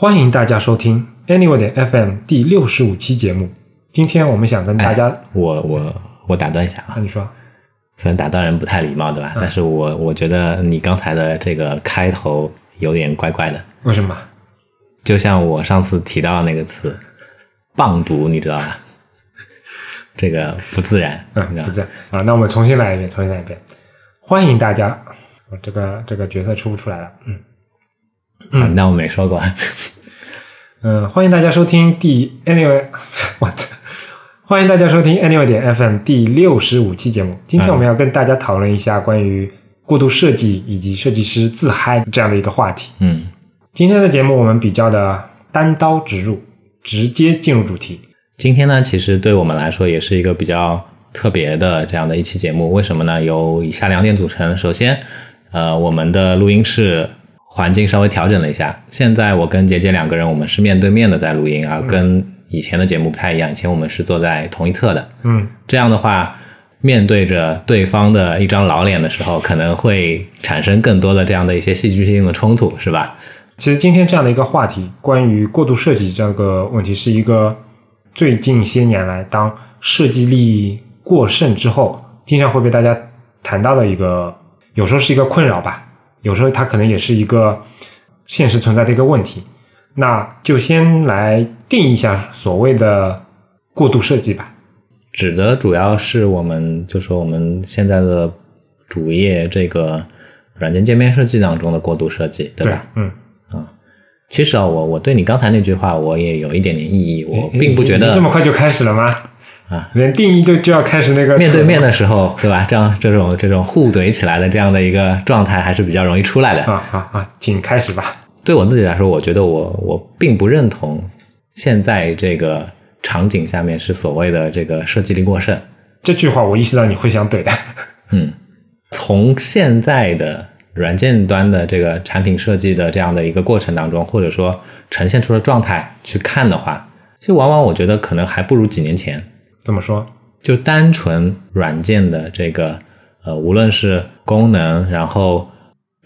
欢迎大家收听 Anyway 的 FM 第六十五期节目。今天我们想跟大家，我我我打断一下啊啊，，你说，虽然打断人不太礼貌，对吧？但是我我觉得你刚才的这个开头有点怪怪的，为什么？就像我上次提到的那个词“棒读”，你知道吧？这个不自然，嗯，不在啊，那我们重新来一遍，重新来一遍。欢迎大家，我这个这个角色出不出来了，嗯啊那我没说过。嗯，欢迎大家收听第 Anyway，我 的，欢迎大家收听 Anyway 点 FM 第六十五期节目。今天我们要跟大家讨论一下关于过度设计以及设计师自嗨这样的一个话题。嗯，今天的节目我们比较的单刀直入，直接进入主题。今天呢，其实对我们来说也是一个比较特别的这样的一期节目。为什么呢？由以下两点组成。首先，呃，我们的录音室环境稍微调整了一下。现在我跟杰杰两个人，我们是面对面的在录音啊，跟以前的节目不太一样。以前我们是坐在同一侧的，嗯，这样的话，面对着对方的一张老脸的时候，可能会产生更多的这样的一些戏剧性的冲突，是吧？其实今天这样的一个话题，关于过度设计这个问题，是一个最近些年来当设计力过剩之后，经常会被大家谈到的一个，有时候是一个困扰吧，有时候它可能也是一个现实存在的一个问题。那就先来定义一下所谓的过度设计吧。指的主要是我们就说我们现在的主页这个软件界面设计当中的过度设计，对吧？嗯，其实啊，我我对你刚才那句话我也有一点点异议，我并不觉得这么快就开始了吗？啊，连定义都就要开始那个面对面的时候，对吧？这样这种这种互怼起来的这样的一个状态还是比较容易出来的。啊啊啊，请开始吧。对我自己来说，我觉得我我并不认同现在这个场景下面是所谓的这个设计力过剩。这句话我意识到你会想怼的。嗯，从现在的软件端的这个产品设计的这样的一个过程当中，或者说呈现出的状态去看的话，其实往往我觉得可能还不如几年前。怎么说？就单纯软件的这个呃，无论是功能，然后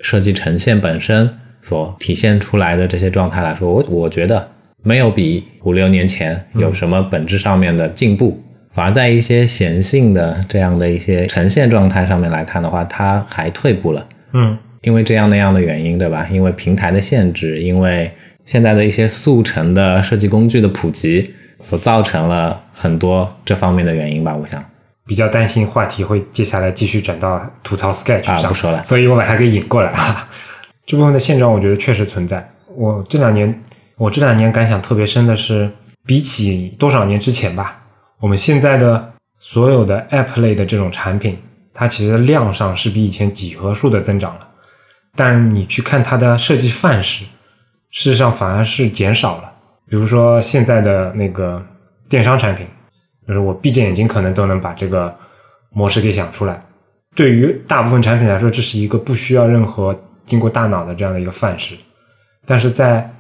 设计呈现本身所体现出来的这些状态来说，我我觉得没有比五六年前有什么本质上面的进步，反而在一些显性的这样的一些呈现状态上面来看的话，它还退步了。嗯因为这样那样的原因，对吧？因为平台的限制，因为现在的一些速成的设计工具的普及，所造成了很多这方面的原因吧。我想，比较担心话题会接下来继续转到吐槽 Sketch 上，啊不说了所以我把它给引过来啊。这部分的现状，我觉得确实存在。我这两年，我这两年感想特别深的是，比起多少年之前吧，我们现在的所有的 App 类的这种产品，它其实量上是比以前几何数的增长了，但你去看它的设计范式，事实上反而是减少了。比如说现在的那个电商产品，就是我闭着眼睛可能都能把这个模式给想出来。对于大部分产品来说，这是一个不需要任何经过大脑的这样的一个范式。但是在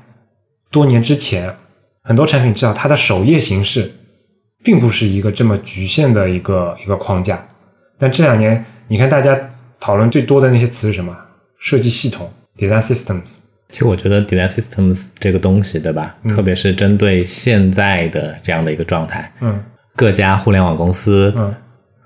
多年之前，很多产品至少它的首页形式并不是一个这么局限的一个一个框架。但这两年，你看大家讨论最多的那些词是什么？设计系统 （design systems）。其实我觉得 design systems 这个东西，对吧？特别是针对现在的这样的一个状态，嗯各家互联网公司嗯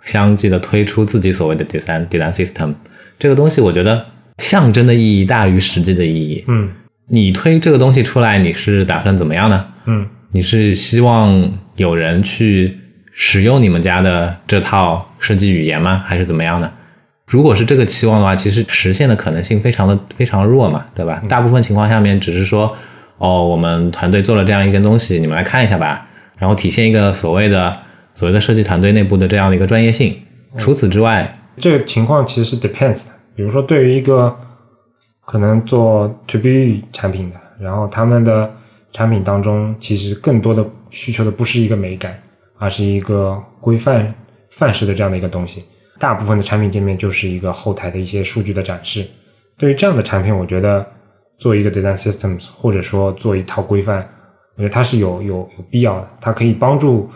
相继的推出自己所谓的 design design system 这个东西，我觉得象征的意义大于实际的意义。嗯你推这个东西出来，你是打算怎么样呢？嗯你是希望有人去使用你们家的这套设计语言吗？还是怎么样呢？如果是这个期望的话，其实实现的可能性非常的非常弱嘛，对吧？大部分情况下面只是说，哦，我们团队做了这样一件东西，你们来看一下吧，然后体现一个所谓的所谓的设计团队内部的这样的一个专业性。除此之外，这个情况其实是 depends 的。比如说，对于一个可能做 to B 产品的，然后他们的产品当中，其实更多的需求的不是一个美感，而是一个规范范式的这样的一个东西。大部分的产品界面就是一个后台的一些数据的展示。对于这样的产品，我觉得做一个 design systems，或者说做一套规范，我觉得它是有有有必要的。它可以帮助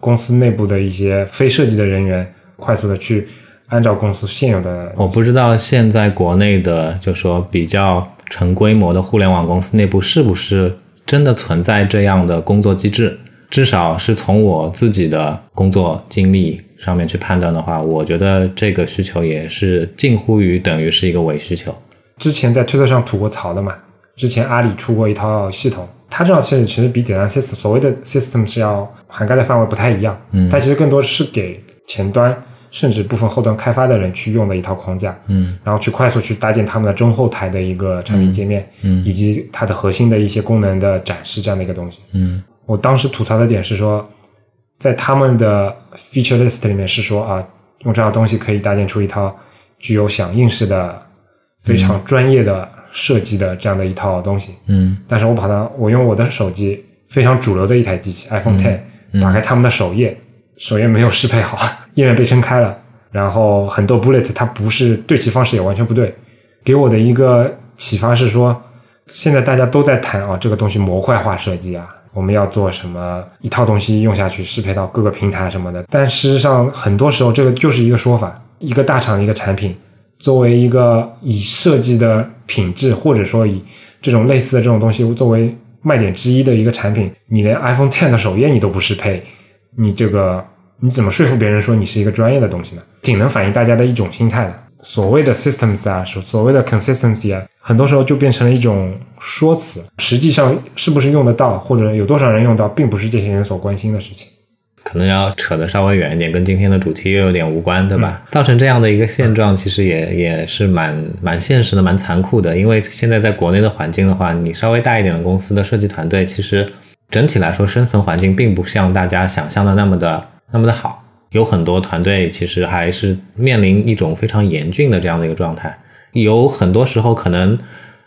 公司内部的一些非设计的人员快速的去按照公司现有的我不知道现在国内的就说比较成规模的互联网公司内部是不是真的存在这样的工作机制。至少是从我自己的工作经历上面去判断的话，我觉得这个需求也是近乎于等于是一个伪需求。之前在推特上吐过槽的嘛，之前阿里出过一套系统，它这套系统其实比点单 system 所谓的 system 是要涵盖的范围不太一样，嗯它其实更多是给前端甚至部分后端开发的人去用的一套框架，嗯然后去快速去搭建他们的中后台的一个产品界面，嗯以及它的核心的一些功能的展示这样的一个东西。嗯我当时吐槽的点是说，在他们的 feature list 里面是说啊，用这套东西可以搭建出一套具有响应式的、非常专业的设计的这样的一套东西。嗯。但是我把它，我用我的手机非常主流的一台机器 iPhone Ten，、打开他们的首页，首页没有适配好，页面被撑开了，然后很多 bullet 它不是对齐方式也完全不对，给我的一个启发是说，现在大家都在谈啊这个东西模块化设计啊，我们要做什么一套东西用下去适配到各个平台什么的，但事实上很多时候这个就是一个说法，一个大厂的一个产品。作为一个以设计的品质，或者说以这种类似的这种东西作为卖点之一的一个产品，你连 iPhone Ten 的首页你都不适配，你这个你怎么说服别人说你是一个专业的东西呢？挺能反映大家的一种心态的。所谓的 systems 啊，所所谓的 consistency 啊，很多时候就变成了一种说辞，实际上是不是用得到，或者有多少人用到，并不是这些人所关心的事情。可能要扯得稍微远一点，跟今天的主题又有点无关，对吧？造成这样的一个现状，其实也也是蛮蛮现实的，蛮残酷的。因为现在在国内的环境的话，你稍微大一点的公司的设计团队，其实整体来说生存环境并不像大家想象的那么的那么的好。有很多团队其实还是面临一种非常严峻的这样的一个状态。有很多时候，可能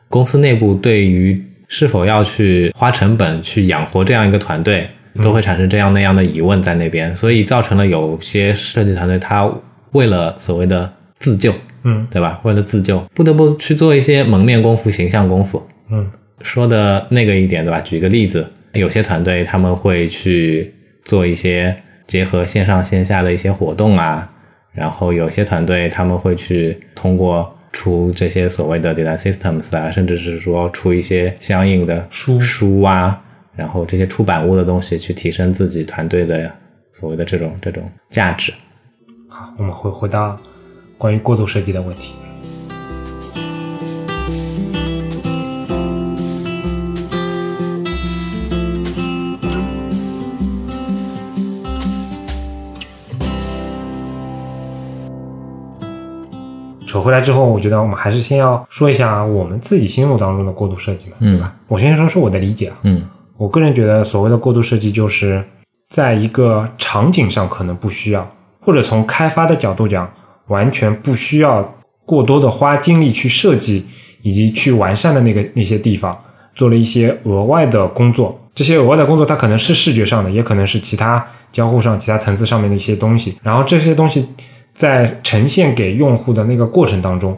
公司内部对于是否要去花成本去养活这样一个团队，都会产生这样那样的疑问在那边，所以造成了有些设计团队他为了所谓的自救，嗯对吧？为了自救，不得不去做一些蒙面功夫、形象功夫。嗯说的那个一点，对吧？举个例子，有些团队他们会去做一些结合线上线下的一些活动啊，然后有些团队他们会去通过出这些所谓的 design systems 啊，甚至是说出一些相应的书书啊，然后这些出版物的东西，去提升自己团队的所谓的这种这种价值。好，我们回回到关于过度设计的问题。扯回来之后，我觉得我们还是先要说一下我们自己心目当中的过度设计嘛，嗯对吧？我先说说我的理解啊，嗯我个人觉得，所谓的过度设计，就是在一个场景上可能不需要，或者从开发的角度讲，完全不需要过多的花精力去设计以及去完善的那个那些地方，做了一些额外的工作。这些额外的工作，它可能是视觉上的，也可能是其他交互上、其他层次上面的一些东西。然后这些东西在呈现给用户的那个过程当中，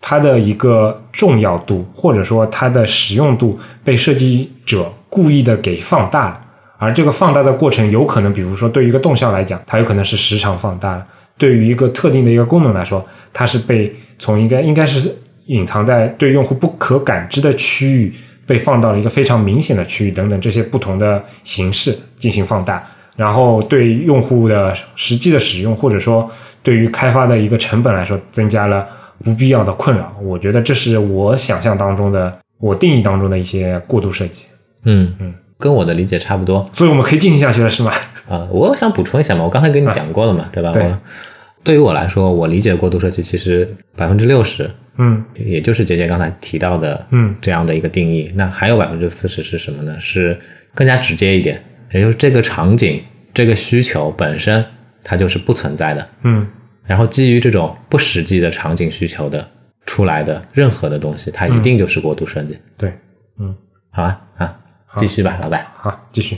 它的一个重要度，或者说它的实用度，被设计者故意的给放大了。而这个放大的过程，有可能，比如说对于一个动效来讲，它有可能是时长放大了；对于一个特定的一个功能来说，它是被从应该应该是隐藏在对用户不可感知的区域，被放到了一个非常明显的区域等等这些不同的形式进行放大。然后对用户的实际的使用，或者说对于开发的一个成本来说，增加了不必要的困扰。我觉得这是我想象当中的，我定义当中的一些过度设计。嗯嗯，跟我的理解差不多。所以我们可以进行下去了，是吗？啊、我想补充一下嘛，我刚才跟你讲过了嘛，对吧？对我对于我来说，我理解过度设计其实百分之六十，嗯也就是杰杰刚才提到的，嗯这样的一个定义。那还有百分之四十是什么呢？是更加直接一点，也就是这个场景、这个需求本身它就是不存在的。嗯然后基于这种不实际的场景需求的出来的任何的东西，它一定就是过度设计。对，嗯，好啊，啊，继续吧，老板。好，继续。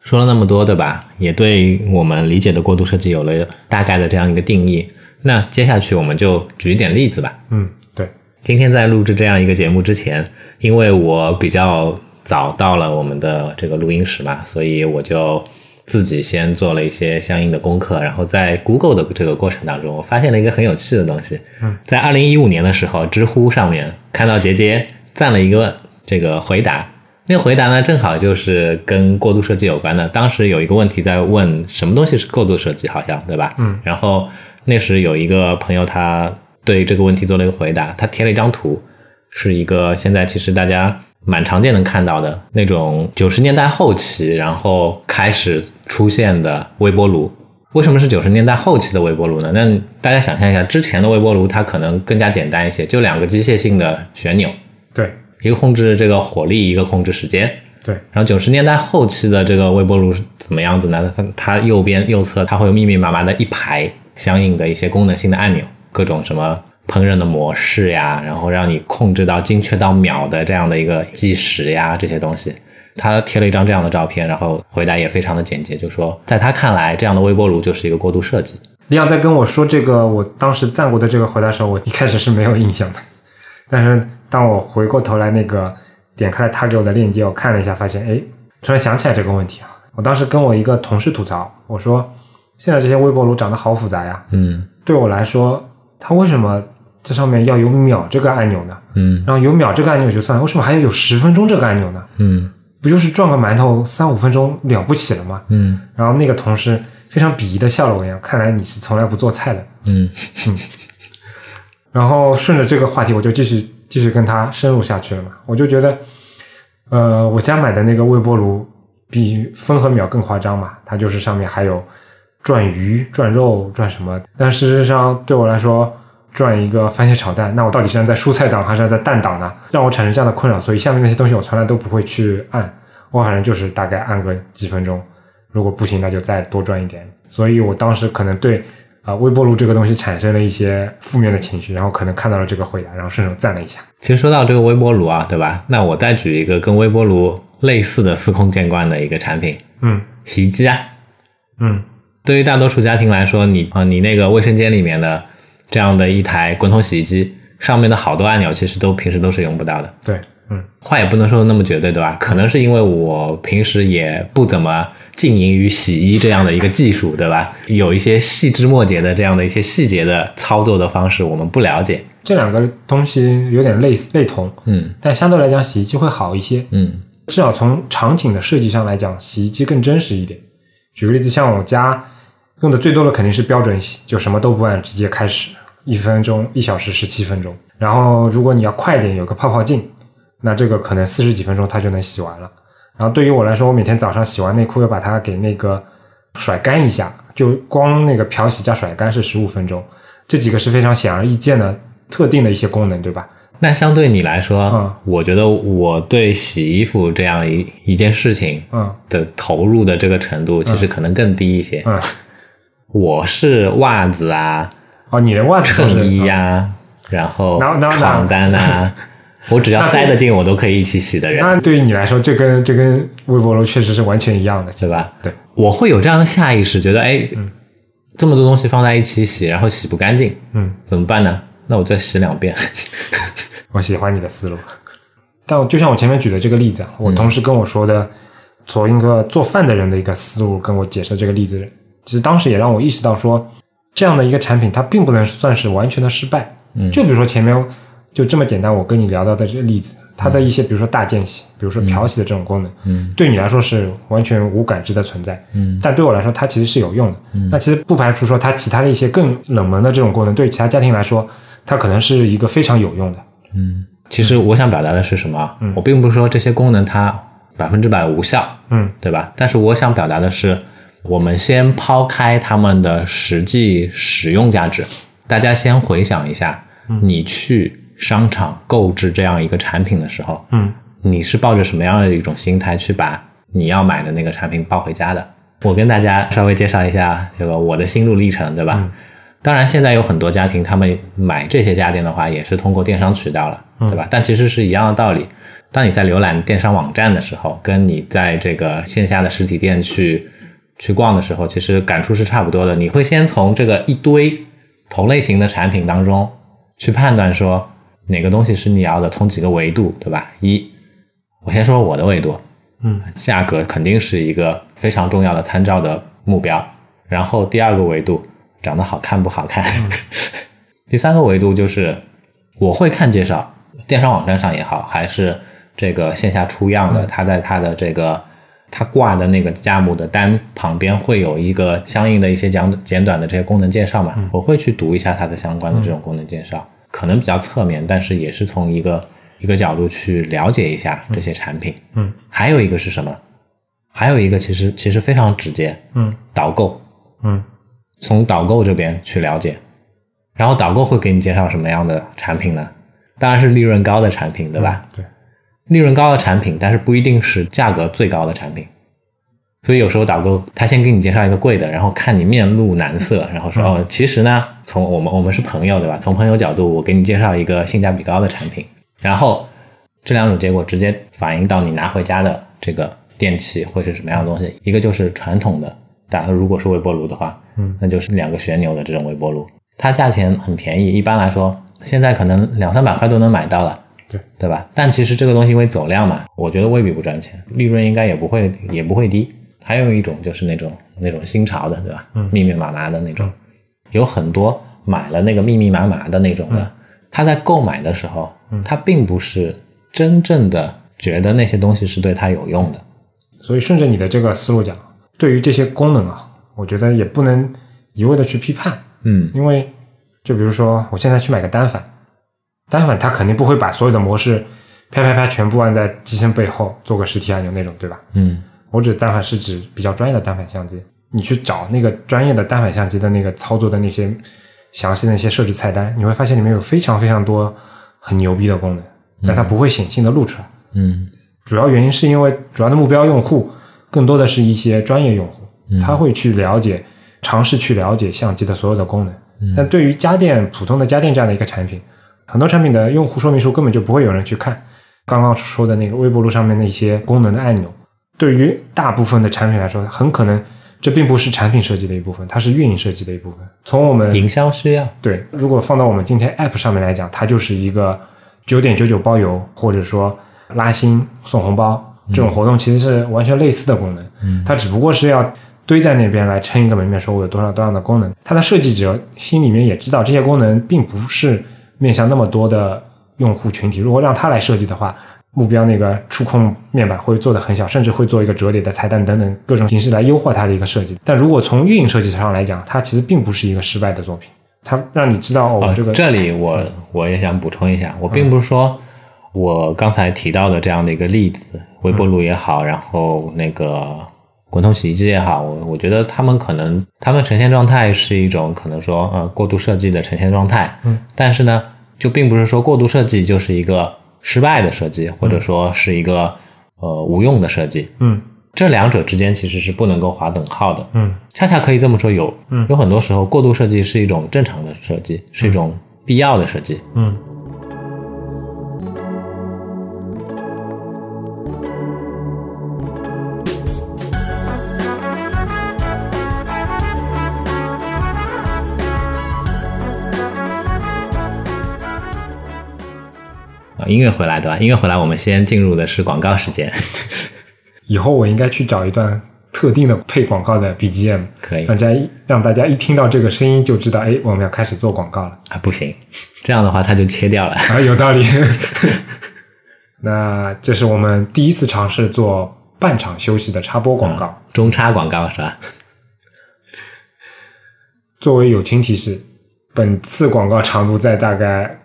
说了那么多，对吧？也对我们理解的过度设计有了大概的这样一个定义。那接下去我们就举一点例子吧。嗯，对，今天在录制这样一个节目之前，因为我比较早到了我们的这个录音室嘛，所以我就自己先做了一些相应的功课，然后在 Google 的这个过程当中，我发现了一个很有趣的东西。嗯，在二零一五年的时候，知乎上面看到杰杰赞了一个这个回答，那个回答呢，正好就是跟过度设计有关的。当时有一个问题在问什么东西是过度设计，好像对吧？嗯。然后那时有一个朋友，他对这个问题做了一个回答，他贴了一张图，是一个现在其实大家蛮常见能看到的那种九十年代后期，然后开始出现的微波炉。为什么是九十年代后期的微波炉呢？那大家想象一下，之前的微波炉它可能更加简单一些，就两个机械性的旋钮。对。一个控制这个火力，一个控制时间。对，然后九十年代后期的这个微波炉是怎么样子呢？它它右边右侧它会有密密麻麻的一排相应的一些功能性的按钮，各种什么烹饪的模式呀，然后让你控制到精确到秒的这样的一个计时呀这些东西。他贴了一张这样的照片，然后回答也非常的简洁，就说在他看来，这样的微波炉就是一个过度设计。李阳在跟我说这个我当时赞过的这个回答时候，我一开始是没有印象的，但是。当我回过头来，那个点开了他给我的链接，我看了一下，发现哎，突然想起来这个问题啊！我当时跟我一个同事吐槽，我说现在这些微波炉长得好复杂呀，嗯，对我来说，它为什么这上面要有秒这个按钮呢？嗯，然后有秒这个按钮就算了，为什么还要有十分钟这个按钮呢？嗯，不就是转个馒头三五分钟了不起了吗？嗯，然后那个同事非常鄙夷的笑了我一样，看来你是从来不做菜的，嗯嗯，然后顺着这个话题，我就继续。继续跟他深入下去了嘛？我就觉得，呃，我家买的那个微波炉比分和秒更夸张嘛，它就是上面还有转鱼、转肉、转什么。但事实上对我来说，转一个番茄炒蛋，那我到底是在蔬菜档还是在蛋档呢？让我产生这样的困扰。所以下面那些东西我从来都不会去按，我反正就是大概按个几分钟，如果不行那就再多转一点。所以我当时可能对。啊，微波炉这个东西产生了一些负面的情绪，然后可能看到了这个回答，然后顺手赞了一下。其实说到这个微波炉啊，对吧？那我再举一个跟微波炉类似的司空见惯的一个产品，嗯，洗衣机啊，嗯，对于大多数家庭来说，你啊，你那个卫生间里面的这样的一台滚筒洗衣机，上面的好多按钮其实都平时都是用不到的。对，嗯，话也不能说的那么绝对，对吧？可能是因为我平时也不怎么。经营于洗衣这样的一个技术，对吧？有一些细枝末节的这样的一些细节的操作的方式，我们不了解。这两个东西有点类似类同，嗯，但相对来讲，洗衣机会好一些，嗯，至少从场景的设计上来讲，洗衣机更真实一点。举个例子，像我家用的最多的肯定是标准洗，就什么都不按，直接开始，一分钟、一小时、十七分钟。然后如果你要快一点，有个泡泡镜，那这个可能四十几分钟它就能洗完了。然后对于我来说，我每天早上洗完内裤要把它给那个甩干一下，就光那个漂洗加甩干是十五分钟，这几个是非常显而易见的特定的一些功能，对吧？那相对你来说，嗯，我觉得我对洗衣服这样一一件事情，嗯，的投入的这个程度其实可能更低一些，嗯，我是袜子啊，哦，你的袜子衬衣呀，然后床单啊。我只要塞得进，我都可以一起洗的人。那对于你来说，这跟这跟微波炉确实是完全一样的，对吧？对，我会有这样的下意识，觉得哎，这么多东西放在一起洗，然后洗不干净，嗯，怎么办呢？那我再洗两遍。我喜欢你的思路，但就像我前面举的这个例子，我同事跟我说的，从一个做饭的人的一个思路跟我解释这个例子，其实当时也让我意识到说，这样的一个产品它并不能算是完全的失败。嗯，就比如说前面。就这么简单，我跟你聊到的这个例子，它的一些，比如说大间隙，比如说漂洗的这种功能，嗯，对你来说是完全无感知的存在，嗯，但对我来说，它其实是有用的。嗯，那其实不排除说它其他的一些更冷门的这种功能，对其他家庭来说，它可能是一个非常有用的。嗯，其实我想表达的是什么？嗯，我并不是说这些功能它百分之百无效，嗯，对吧？但是我想表达的是，我们先抛开他们的实际使用价值，大家先回想一下，你去。商场购置这样一个产品的时候，嗯，你是抱着什么样的一种心态去把你要买的那个产品抱回家的？我跟大家稍微介绍一下这个我的心路历程，对吧？当然，现在有很多家庭他们买这些家电的话，也是通过电商渠道了，对吧？但其实是一样的道理。当你在浏览电商网站的时候，跟你在这个线下的实体店去去逛的时候，其实感触是差不多的。你会先从这个一堆同类型的产品当中去判断说。哪个东西是你要的？从几个维度，对吧？一，我先说我的维度，嗯，价格肯定是一个非常重要的参照的目标。然后第二个维度，长得好看不好看。第三个维度就是我会看介绍，电商网站上也好，还是这个线下出样的，它在它的这个它挂的那个价目的单旁边会有一个相应的一些简简短的这些功能介绍嘛，我会去读一下它的相关的这种功能介绍，可能比较侧面，但是也是从一个一个角度去了解一下这些产品。嗯还有一个是什么？还有一个其实其实非常直接，嗯导购，嗯从导购这边去了解，然后导购会给你介绍什么样的产品呢？当然是利润高的产品，对吧？对，利润高的产品，但是不一定是价格最高的产品。所以有时候导购他先给你介绍一个贵的，然后看你面露难色，然后说、哦，其实呢，从我们我们是朋友，对吧？从朋友角度，我给你介绍一个性价比高的产品，然后这两种结果直接反映到你拿回家的这个电器会是什么样的东西。一个就是传统的，打如果是微波炉的话，嗯，那就是两个旋钮的这种微波炉，它价钱很便宜，一般来说现在可能两三百块都能买到了。对对吧？但其实这个东西因为走量嘛，我觉得未必不赚钱，利润应该也不会也不会低。还有一种就是那种那种新潮的，对吧？嗯密密麻麻的那种，有很多买了那个密密麻麻的那种的，他在购买的时候，嗯他并不是真正的觉得那些东西是对他有用的。所以顺着你的这个思路讲，对于这些功能啊，我觉得也不能一味的去批判，嗯因为就比如说我现在去买个单反，单反它肯定不会把所有的模式啪啪啪全部按在机身背后做个实体按钮那种，对吧？嗯我指单反是指比较专业的单反相机，你去找那个专业的单反相机的那个操作的那些详细的那些设置菜单，你会发现里面有非常非常多很牛逼的功能，但它不会显性的露出来。嗯主要原因是因为主要的目标用户更多的是一些专业用户，他会去了解、尝试去了解相机的所有的功能。但对于家电普通的家电这样的一个产品，很多产品的用户说明书根本就不会有人去看。刚刚说的那个微波炉上面的一些功能的按钮，对于大部分的产品来说，很可能这并不是产品设计的一部分，它是运营设计的一部分。从我们营销需要。对，如果放到我们今天 App 上面来讲，它就是一个九点九九包邮，或者说拉新送红包这种活动，其实是完全类似的功能。嗯它只不过是要堆在那边来撑一个门面，说我有多少多样的功能。它的设计者心里面也知道这些功能并不是面向那么多的用户群体。如果让他来设计的话，目标那个触控面板会做的很小，甚至会做一个折叠的菜单等等各种形式来优化它的一个设计。但如果从运营设计上来讲，它其实并不是一个失败的作品。它让你知道哦，哦，这个这里我我也想补充一下，我并不是说我刚才提到的这样的一个例子，微波炉也好，然后那个滚筒洗衣机也好，我我觉得他们可能他们呈现状态是一种可能说呃过度设计的呈现状态，嗯，但是呢，就并不是说过度设计就是一个失败的设计，或者说是一个呃无用的设计，嗯。这两者之间其实是不能够划等号的，嗯。恰恰可以这么说，有嗯。有很多时候过度设计是一种正常的设计，是一种必要的设计。嗯。啊，音乐回来对吧？音乐回来，我们先进入的是广告时间，以后我应该去找一段特定的配广告的 BGM，可以让大家一让大家一听到这个声音就知道，哎，我们要开始做广告了啊？不行，这样的话它就切掉了。啊，有道理。那这是我们第一次尝试做半场休息的插播广告。中插广告是吧？作为友情提示，本次广告长度在大概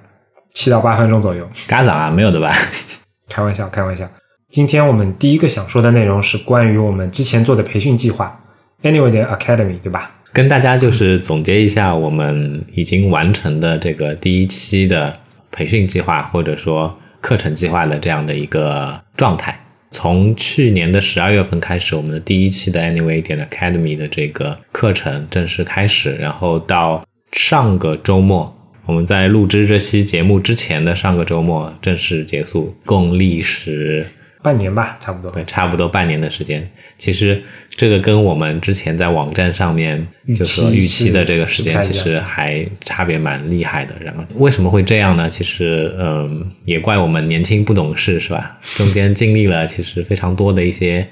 七到八分钟左右。嘎掌啊，没有的吧？开玩笑，开玩笑。今天我们第一个想说的内容是关于我们之前做的培训计划，Anyway 的 Academy，对吧？跟大家就是总结一下我们已经完成的这个第一期的培训计划，或者说课程计划的这样的一个状态。从去年的十二月份开始，我们的第一期的 Anyway 点 Academy 的这个课程正式开始，然后到上个周末，我们在录制这期节目之前的上个周末正式结束，共历时半年吧，差不多。对，差不多半年的时间。其实这个跟我们之前在网站上面就说预期的这个时间，其实还差别蛮厉害的。然后为什么会这样呢？其实，嗯，也怪我们年轻不懂事，是吧？中间经历了其实非常多的一些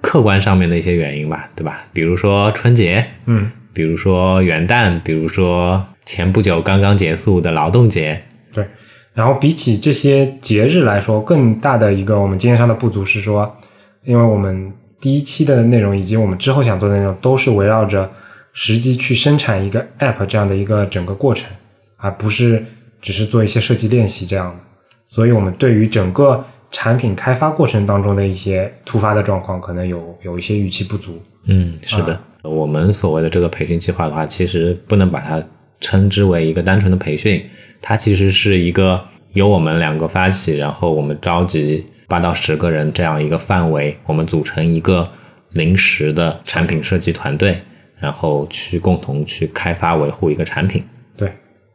客观上面的一些原因吧，对吧？比如说春节，嗯，比如说元旦，比如说前不久刚刚结束的劳动节，对。然后比起这些节日来说，更大的一个我们经验上的不足是说，因为我们第一期的内容以及我们之后想做的内容都是围绕着实际去生产一个 App 这样的一个整个过程，而不是只是做一些设计练习这样的。所以我们对于整个产品开发过程当中的一些突发的状况，可能有有一些预期不足。嗯，是的，我们所谓的这个培训计划的话，其实不能把它称之为一个单纯的培训，它其实是一个由我们两个发起，然后我们召集八到十个人这样一个范围，我们组成一个临时的产品设计团队，然后去共同去开发维护一个产品。对，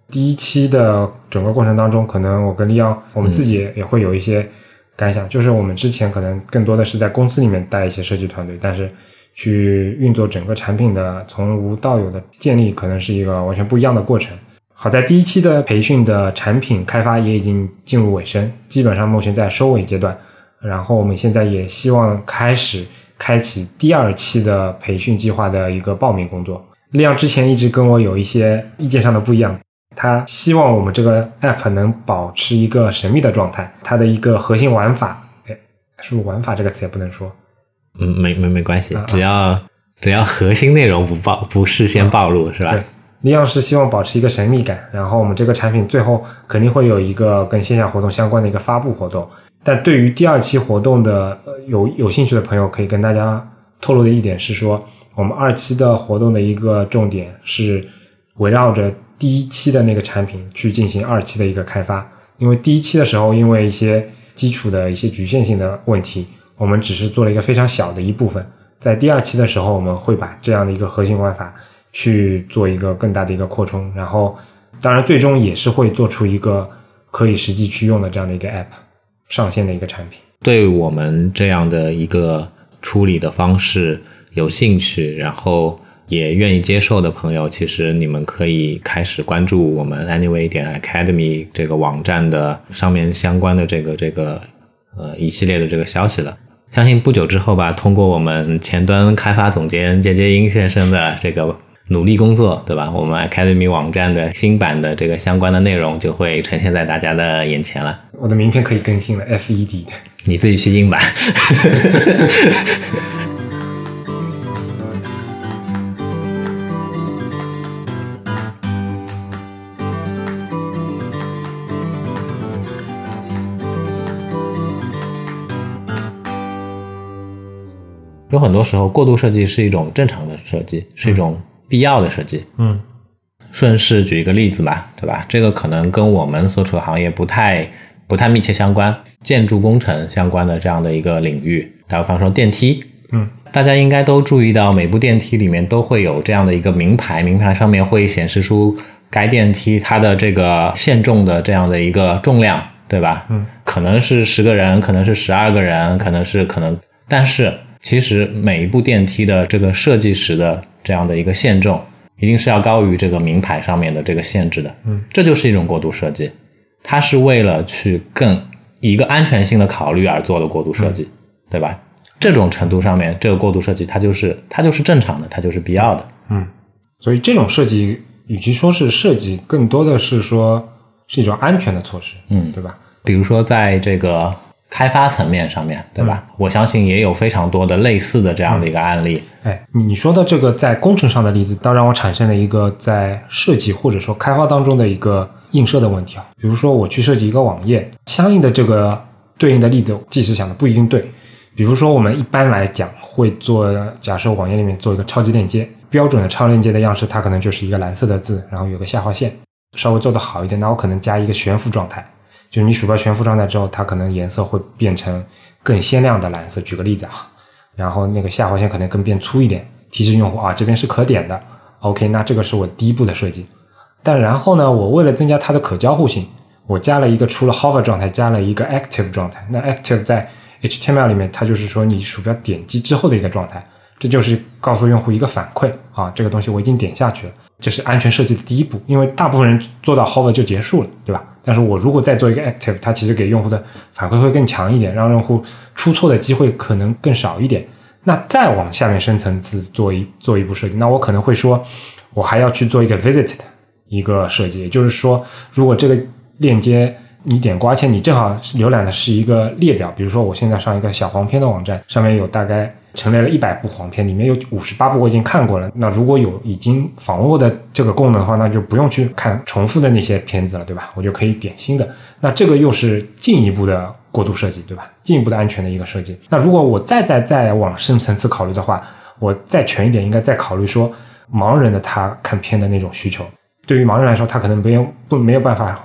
第一期的整个过程当中，可能我跟利奥，我们自己也会有一些感想，就是我们之前可能更多的是在公司里面带一些设计团队，但是去运作整个产品的从无到有的建立，可能是一个完全不一样的过程。好在第一期的培训的产品开发也已经进入尾声，基本上目前在收尾阶段。然后我们现在也希望开始开启第二期的培训计划的一个报名工作。利昂之前一直跟我有一些意见上的不一样，他希望我们这个 app 能保持一个神秘的状态，它的一个核心玩法，哎，是不是玩法这个词也不能说？嗯，没没没关系，只要只要核心内容不暴 不事先暴露，是吧？对，利昂是希望保持一个神秘感，然后我们这个产品最后肯定会有一个跟线下活动相关的一个发布活动。但对于第二期活动的呃有有兴趣的朋友，可以跟大家透露的一点是说，我们二期的活动的一个重点是围绕着第一期的那个产品去进行二期的一个开发。因为第一期的时候，因为一些基础的一些局限性的问题，我们只是做了一个非常小的一部分。在第二期的时候，我们会把这样的一个核心玩法去做一个更大的一个扩充，然后当然最终也是会做出一个可以实际去用的这样的一个 app 上线的一个产品。对我们这样的一个处理的方式有兴趣，然后也愿意接受的朋友，其实你们可以开始关注我们 Anyway 点 Academy 这个网站的上面相关的这个这个呃一系列的这个消息了。相信不久之后吧，通过我们前端开发总监杰杰英先生的这个努力工作，对吧？我们 Academy 网站的新版的这个相关的内容就会呈现在大家的眼前了。我的名片可以更新了，FED 的。你自己去印吧。有很多时候，过度设计是一种正常的设计，是一种必要的设计。嗯顺势举一个例子吧，对吧？这个可能跟我们所处的行业不太不太密切相关，建筑工程相关的这样的一个领域，打比方说电梯，嗯大家应该都注意到，每部电梯里面都会有这样的一个名牌，名牌上面会显示出该电梯它的这个限重的这样的一个重量，对吧？嗯，可能是十个人，可能是十二个人，可能是可能，但是其实每一部电梯的这个设计时的这样的一个限重，一定是要高于这个名牌上面的这个限制的。嗯，这就是一种过度设计，它是为了去更一个安全性的考虑而做的过度设计，对吧？这种程度上面，这个过度设计它就是它就是正常的，它就是必要的。嗯，所以这种设计，与其说是设计，更多的是说是一种安全的措施，嗯对吧？比如说在这个开发层面上面，对吧？我相信也有非常多的类似的这样的一个案例。哎，你你说的这个在工程上的例子，倒让我产生了一个在设计或者说开发当中的一个映射的问题啊。比如说我去设计一个网页，相应的这个对应的例子，即使想的不一定对。比如说我们一般来讲会做，假设网页里面做一个超级链接，标准的超链接的样式，它可能就是一个蓝色的字，然后有个下划线。稍微做的好一点，那我可能加一个悬浮状态，就是你鼠标悬浮状态之后，它可能颜色会变成更鲜亮的蓝色。举个例子啊，然后那个下划线可能更变粗一点，提示用户啊这边是可点的。OK，那这个是我第一步的设计。但然后呢，我为了增加它的可交互性，我加了一个除了 hover 状态，加了一个 active 状态。那 active 在 HTML 里面，它就是说你鼠标点击之后的一个状态，这就是告诉用户一个反馈啊，这个东西我已经点下去了，这是安全设计的第一步。因为大部分人做到 hover 就结束了，对吧？但是我如果再做一个 active，它其实给用户的反馈会更强一点，让用户出错的机会可能更少一点。那再往下面深层次做一做一步设计，那我可能会说，我还要去做一个 visit 的一个设计，也就是说，如果这个链接你点过，而且你正好浏览的是一个列表，比如说我现在上一个小黄片的网站，上面有大概陈列了一百部黄片，里面有五十八部我已经看过了。那如果有已经访问过的这个功能的话，那就不用去看重复的那些片子了，对吧？我就可以点新的。那这个又是进一步的过度设计，对吧？进一步的安全的一个设计。那如果我再再再往深层次考虑的话，我再全一点，应该再考虑说盲人的他看片的那种需求。对于盲人来说，他可能没有不没有办法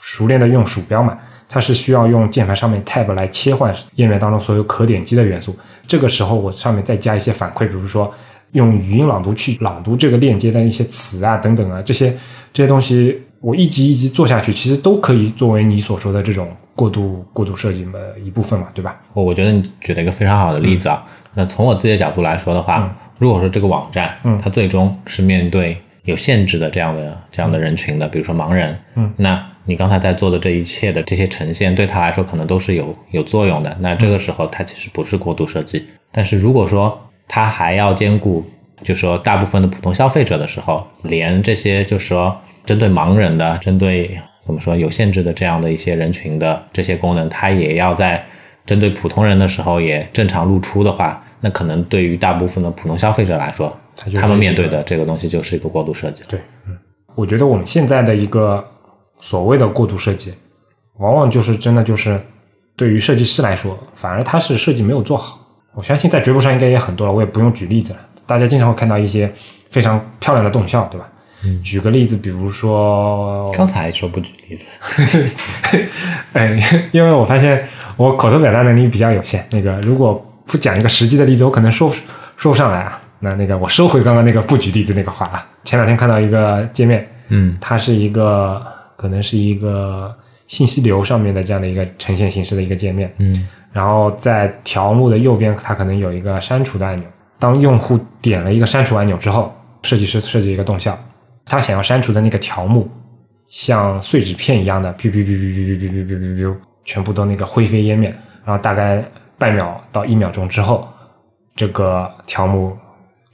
熟练的用鼠标嘛，他是需要用键盘上面 Tab 来切换页面当中所有可点击的元素。这个时候，我上面再加一些反馈，比如说用语音朗读去朗读这个链接的一些词啊等等啊，这些这些东西，我一级一级做下去，其实都可以作为你所说的这种过度过度设计的一部分嘛，对吧？我我觉得你举了一个非常好的例子啊。那从我自己的角度来说的话，如果说这个网站，嗯它最终是面对有限制的这样的这样的人群的，比如说盲人，嗯，那你刚才在做的这一切的这些呈现，对他来说可能都是有有作用的。那这个时候，它其实不是过度设计。但是如果说它还要兼顾，就说大部分的普通消费者的时候，连这些就说针对盲人的、针对怎么说有限制的这样的一些人群的这些功能，它也要在针对普通人的时候也正常露出的话，那可能对于大部分的普通消费者来说，它就他们面对的这个东西就是一个过度设计。对，嗯，我觉得我们现在的一个所谓的过度设计，往往就是真的就是对于设计师来说，反而他是设计没有做好。我相信在追捕上应该也很多了，我也不用举例子了。大家经常会看到一些非常漂亮的动效，对吧？嗯举个例子，比如说，刚才说不举例子，哎，因为我发现我口头表达能力比较有限，那个如果不讲一个实际的例子，我可能说说不上来啊。那那个我收回刚刚那个不举例子那个话了。前两天看到一个界面，嗯它是一个可能是一个信息流上面的这样的一个呈现形式的一个界面，嗯然后在条目的右边，它可能有一个删除的按钮。当用户点了一个删除按钮之后，设计师设计一个动效，他想要删除的那个条目，像碎纸片一样的，哔哔哔哔哔哔哔哔哔哔，全部都那个灰飞烟灭。然后大概半秒到一秒钟之后，这个条目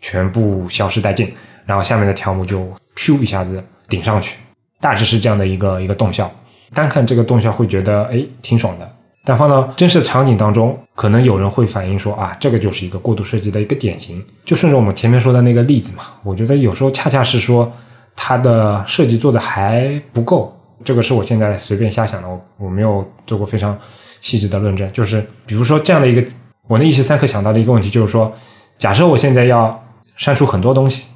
全部消失殆尽，然后下面的条目就咻一下子顶上去，大致是这样的一个一个动效。单看这个动效会觉得哎挺爽的，但放到真实的场景当中，可能有人会反映说啊，这个就是一个过度设计的一个典型。就顺着我们前面说的那个例子嘛，我觉得有时候恰恰是说它的设计做的还不够。这个是我现在随便瞎想的，我我没有做过非常细致的论证。就是比如说这样的一个，我那一时三刻想到的一个问题就是说，假设我现在要删除很多东西，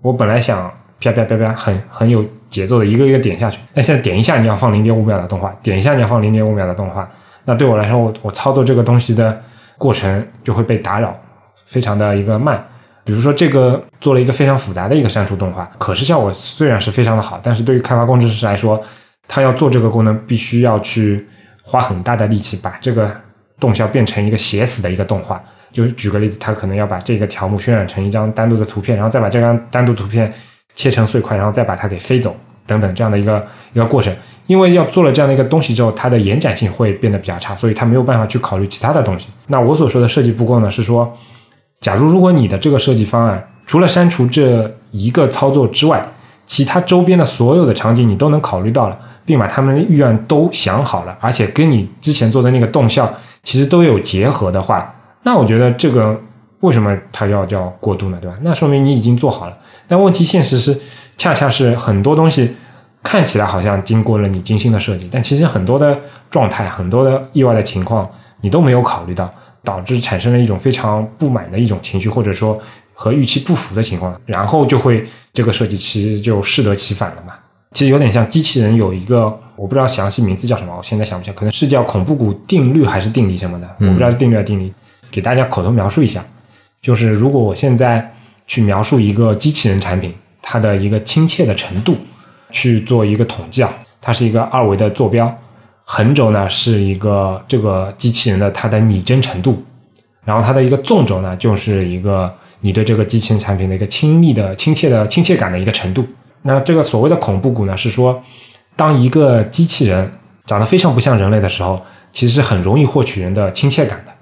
我本来想啪啪啪啪很很有节奏的一个一个点下去，但现在点一下你要放零点五秒的动画，点一下你要放零点五秒的动画，那对我来说，我我操作这个东西的过程就会被打扰，非常的一个慢。比如说这个做了一个非常复杂的一个删除动画，可视效果虽然是非常的好，但是对于开发工程师来说，他要做这个功能，必须要去花很大的力气把这个动效变成一个写死的一个动画。就是举个例子，他可能要把这个条目渲染成一张单独的图片，然后再把这张单独图片切成碎块，然后再把它给飞走，等等这样的一个一个过程。因为要做了这样的一个东西之后，它的延展性会变得比较差，所以它没有办法去考虑其他的东西。那我所说的设计不够呢，是说，假如如果你的这个设计方案除了删除这一个操作之外，其他周边的所有的场景你都能考虑到了，并把他们的预案都想好了，而且跟你之前做的那个动效其实都有结合的话，那我觉得这个为什么它要叫过度呢？对吧？那说明你已经做好了。但问题现实是，恰恰是很多东西看起来好像经过了你精心的设计，但其实很多的状态、很多的意外的情况你都没有考虑到，导致产生了一种非常不满的一种情绪，或者说和预期不符的情况，然后就会这个设计其实就适得其反了嘛。其实有点像机器人有一个我不知道详细名字叫什么，我现在想不起来，可能是叫恐怖谷定律还是定理什么的，我不知道是定律还是定理。给大家口头描述一下，就是如果我现在去描述一个机器人产品，它的一个亲切的程度，去做一个统计啊，它是一个二维的坐标，横轴呢是一个这个机器人的它的拟真程度，然后它的一个纵轴呢就是一个你对这个机器人产品的一个亲密的、亲切的、亲切感的一个程度。那这个所谓的恐怖谷呢，是说当一个机器人长得非常不像人类的时候，其实是很容易获取人的亲切感的。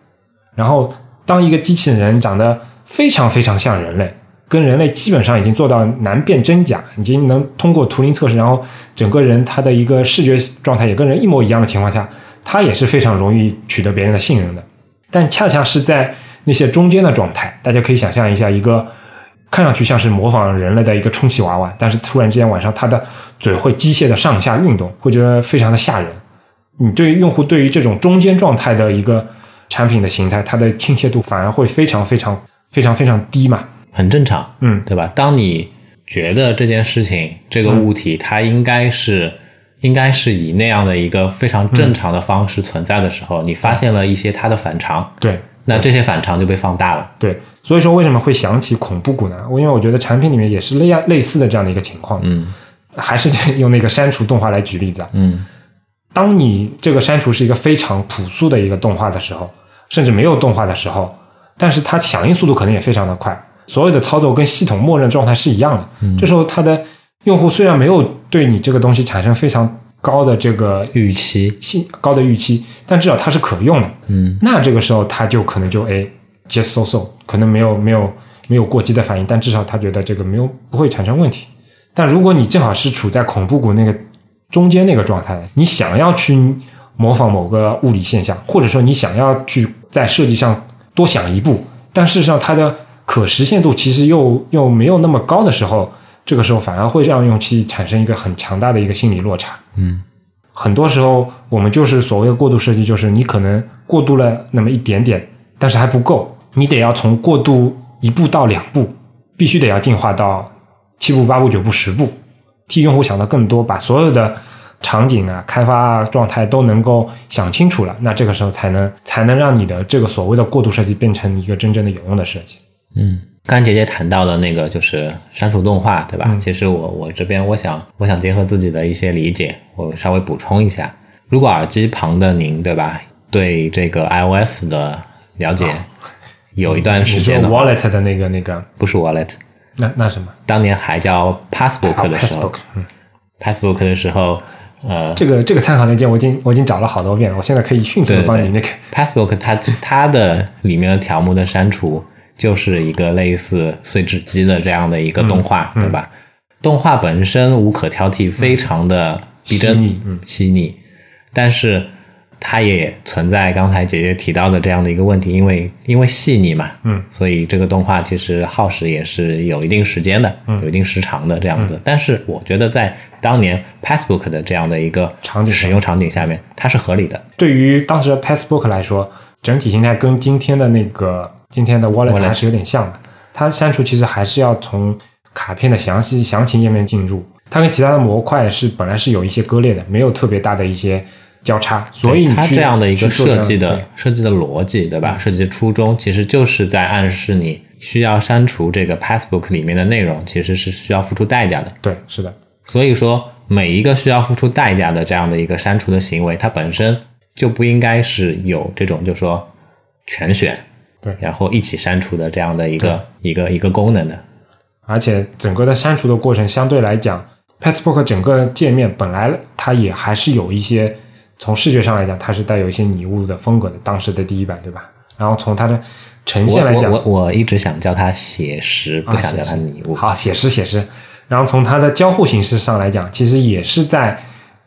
然后，当一个机器人长得非常非常像人类，跟人类基本上已经做到难辨真假，已经能通过图灵测试，然后整个人他的一个视觉状态也跟人一模一样的情况下，他也是非常容易取得别人的信任的。但恰恰是在那些中间的状态，大家可以想象一下，一个看上去像是模仿人类的一个充气娃娃，但是突然之间晚上他的嘴会机械的上下运动，会觉得非常的吓人。你对于用户对于这种中间状态的一个产品的形态，它的亲切度反而会非常非常非常非常低嘛？很正常，嗯，对吧？当你觉得这件事情、这个物体它应该是应该是以那样的一个非常正常的方式存在的时候，你发现了一些它的反常，对那这些反常就被放大了。对，所以说为什么会想起恐怖谷呢？我因为我觉得产品里面也是类样类似的这样的一个情况，嗯还是用那个删除动画来举例子啊。嗯当你这个删除是一个非常朴素的一个动画的时候，甚至没有动画的时候，但是它响应速度可能也非常的快，所有的操作跟系统默认状态是一样的。这时候它的用户虽然没有对你这个东西产生非常高的这个预期，信高的预期，但至少它是可用的。嗯那这个时候它就可能就哎 just so so，可能没有没有没有过激的反应，但至少他觉得这个没有不会产生问题。但如果你正好是处在恐怖谷那个中间那个状态，你想要去模仿某个物理现象，或者说你想要去在设计上多想一步，但事实上它的可实现度其实又又没有那么高的时候，这个时候反而会让用户产生一个很强大的一个心理落差。嗯很多时候，我们就是所谓的过度设计，就是你可能过度了那么一点点，但是还不够，你得要从过度一步到两步，必须得要进化到七步、八步、九步、十步，替用户想的更多，把所有的场景啊、开发啊、状态都能够想清楚了，那这个时候才能才能让你的这个所谓的过度设计变成一个真正的有用的设计。嗯。刚才姐姐谈到的那个就是删除动画，对吧？嗯其实我我这边我想我想结合自己的一些理解，我稍微补充一下。如果耳机旁的您，对吧？对这个 iOS 的了解有一段时间的，Wallet 的那个那个，不是 Wallet，那那什么当年还叫 Passbook 的时候 Passbook，嗯，，Passbook 的时候，呃这个这个参考链接我已经我已经找了好多遍了，我现在可以迅速的帮你那个，Passbook 它它的里面的条目的删除，就是一个类似碎纸机的这样的一个动画，嗯对吧？动画本身无可挑剔，非常的逼真、细腻嗯。细腻，但是它也存在刚才姐姐提到的这样的一个问题，因为因为细腻嘛，嗯，所以这个动画其实耗时也是有一定时间的，嗯有一定时长的这样子。但是我觉得在当年 Passbook 的这样的一个场景使用场景下面，它是合理的。对于当时的 Passbook 来说，整体形态跟今天的那个今天的 Wallet Wallet 还是有点像的。它删除其实还是要从卡片的详细详情页面进入，它跟其他的模块是本来是有一些割裂的，没有特别大的一些交叉，所以它这样的一个设计的设计的逻辑，对吧？设计的初衷其实就是在暗示你需要删除这个 Passbook 里面的内容，其实是需要付出代价的。对，是的，所以说，每一个需要付出代价的这样的一个删除的行为，它本身就不应该是有这种就说全选，对然后一起删除的这样的一个一个一个功能的。而且整个的删除的过程相对来讲，Passbook 整个界面本来它也还是有一些从视觉上来讲，它是带有一些拟物的风格的，当时的第一版对吧？然后从它的呈现来讲，我我我一直想叫它写实，不想叫它拟物。好，写实写实。然后从它的交互形式上来讲，其实也是在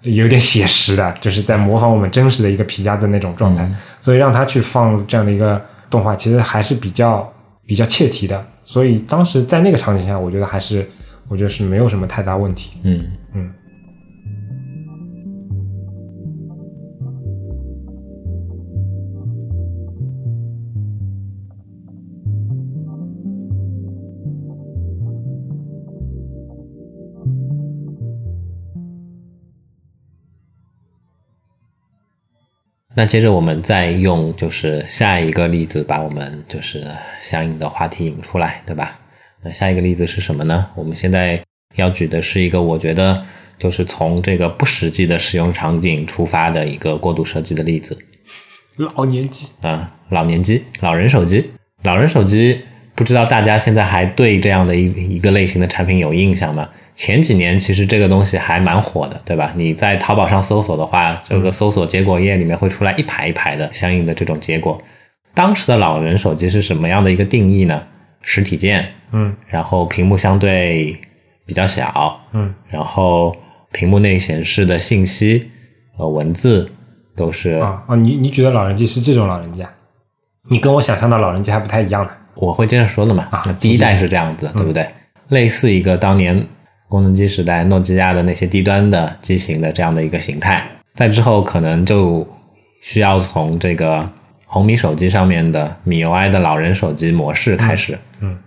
有点写实的，就是在模仿我们真实的一个皮夹子那种状态。所以让它去放入这样的一个动画，其实还是比较比较切题的。所以当时在那个场景下，我觉得还是我觉得是没有什么太大问题。嗯那接着我们再用就是下一个例子，把我们就是相应的话题引出来，对吧？那下一个例子是什么呢？我们现在要举的是一个我觉得就是从这个不实际的使用场景出发的一个过度设计的例子老年机，啊，老年机、老人手机、老人手机，不知道大家现在还对这样的一一个类型的产品有印象吗？前几年其实这个东西还蛮火的，对吧？你在淘宝上搜索的话，这个搜索结果页里面会出来一排一排的相应的这种结果。当时的老人手机是什么样的一个定义呢？实体键，嗯然后屏幕相对比较小，嗯然后屏幕内显示的信息和文字都是啊啊，你你觉得老人机是这种老人机啊？你跟我想象的老人机还不太一样呢。我会接着说的嘛。啊那第一代是这样子，对不对？类似一个当年功能机时代诺基亚的那些低端的机型的这样的一个形态，在之后可能就需要从这个红米手机上面的米 UI 的老人手机模式开始，嗯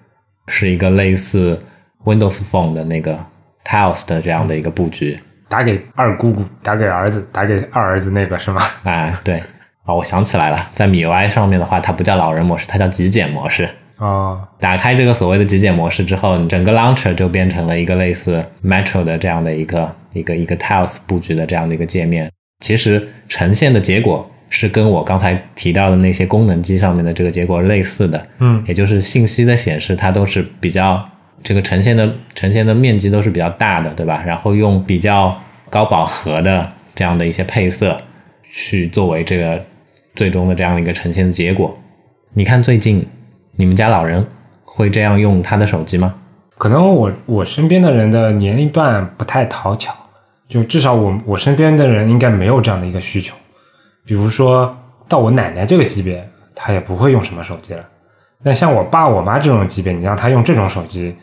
是一个类似 Windows Phone 的那个 Tiles 的这样的一个布局。打给二姑姑，打给儿子，打给二儿子那个是吗？啊，对，啊，我想起来了，在米 UI 上面的话，它不叫老人模式，它叫极简模式。哦，打开这个所谓的极简模式之后，你整个 launcher 就变成了一个类似 Metro 的这样的一个一个一个 tiles 布局的这样的一个界面。其实呈现的结果是跟我刚才提到的那些功能机上面的这个结果类似的，嗯也就是信息的显示它都是比较这个呈现的呈现的面积都是比较大的，对吧？然后用比较高饱和的这样的一些配色去作为这个最终的这样一个呈现的结果。你看最近你们家老人会这样用他的手机吗？可能我我身边的人的年龄段不太讨巧，就至少我我身边的人应该没有这样的一个需求。比如说到我奶奶这个级别，她也不会用什么手机了。那像我爸我妈这种级别，你让他用这种手机，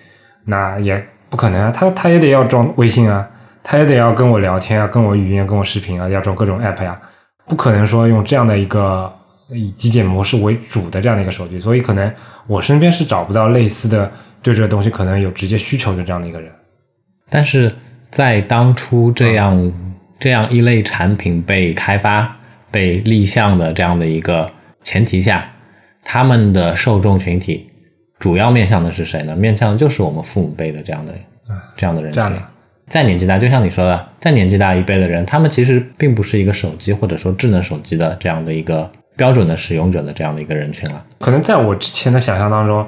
那也不可能啊，他他也得要装微信啊，他也得要跟我聊天啊，跟我语音、跟我视频啊，要装各种 app 呀、不可能说用这样的一个以极简模式为主的这样的一个手机，所以可能我身边是找不到类似的对这个东西可能有直接需求的这样的一个人。但是在当初这样、这样一类产品被开发、被立项的这样的一个前提下，他们的受众群体主要面向的是谁呢？面向的就是我们父母辈的这样的、这样的人群。这样的再年纪大，就像你说的，再年纪大一辈的人，他们其实并不是一个手机或者说智能手机的这样的一个标准的使用者的这样的一个人群了。可能在我之前的想象当中，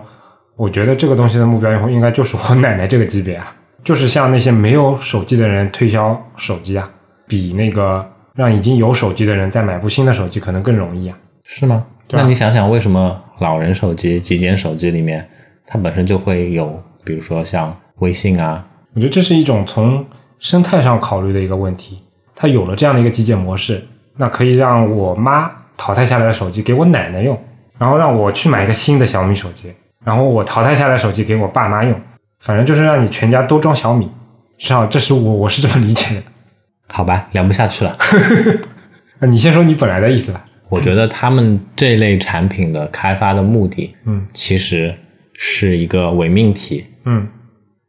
我觉得这个东西的目标用户应该就是我奶奶这个级别啊，就是像那些没有手机的人推销手机啊，比那个让已经有手机的人再买部新的手机可能更容易啊。是吗？那你想想，为什么老人手机、极简手机里面，它本身就会有，比如说像微信啊，我觉得这是一种从生态上考虑的一个问题。它有了这样的一个极简模式，那可以让我妈淘汰下来的手机给我奶奶用，然后让我去买一个新的小米手机，然后我淘汰下来的手机给我爸妈用，反正就是让你全家都装小米。至少这是我我是这么理解的。好吧，聊不下去了。那你先说你本来的意思吧。我觉得他们这类产品的开发的目的，嗯其实是一个伪命题。嗯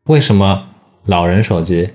为什么老人手机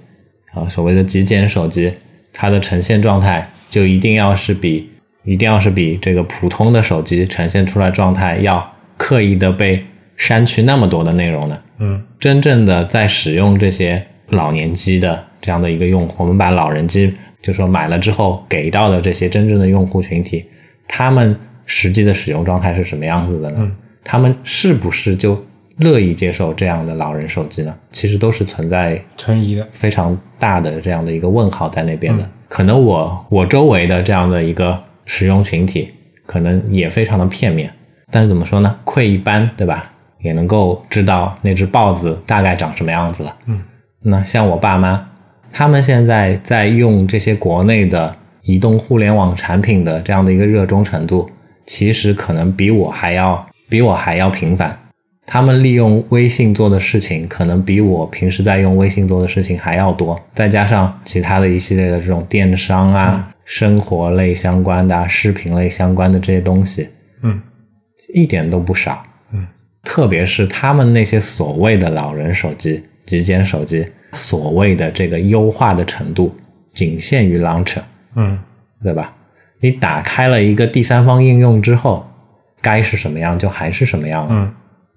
啊，所谓的极简手机，它的呈现状态就一定要是比一定要是比这个普通的手机呈现出来状态要刻意的被删去那么多的内容呢？嗯真正的在使用这些老年机的这样的一个用户，我们把老人机就说买了之后给到的这些真正的用户群体，他们实际的使用状态是什么样子的呢？嗯他们是不是就乐意接受这样的老人手机呢？其实都是存在存疑的。非常大的这样的一个问号在那边的。可能我我周围的这样的一个使用群体，可能也非常的片面。但是怎么说呢？窥一斑，对吧？也能够知道那只豹子大概长什么样子了。嗯，那像我爸妈，他们现在在用这些国内的移动互联网产品的这样的一个热衷程度，其实可能比我还要比我还要频繁。他们利用微信做的事情，可能比我平时在用微信做的事情还要多，再加上其他的一系列的这种电商啊、生活类相关的、啊、视频类相关的这些东西，嗯一点都不少。嗯，特别是他们那些所谓的老人手机、极简手机，所谓的这个优化的程度，仅限于 Launcher，嗯对吧？你打开了一个第三方应用之后，该是什么样就还是什么样了。嗯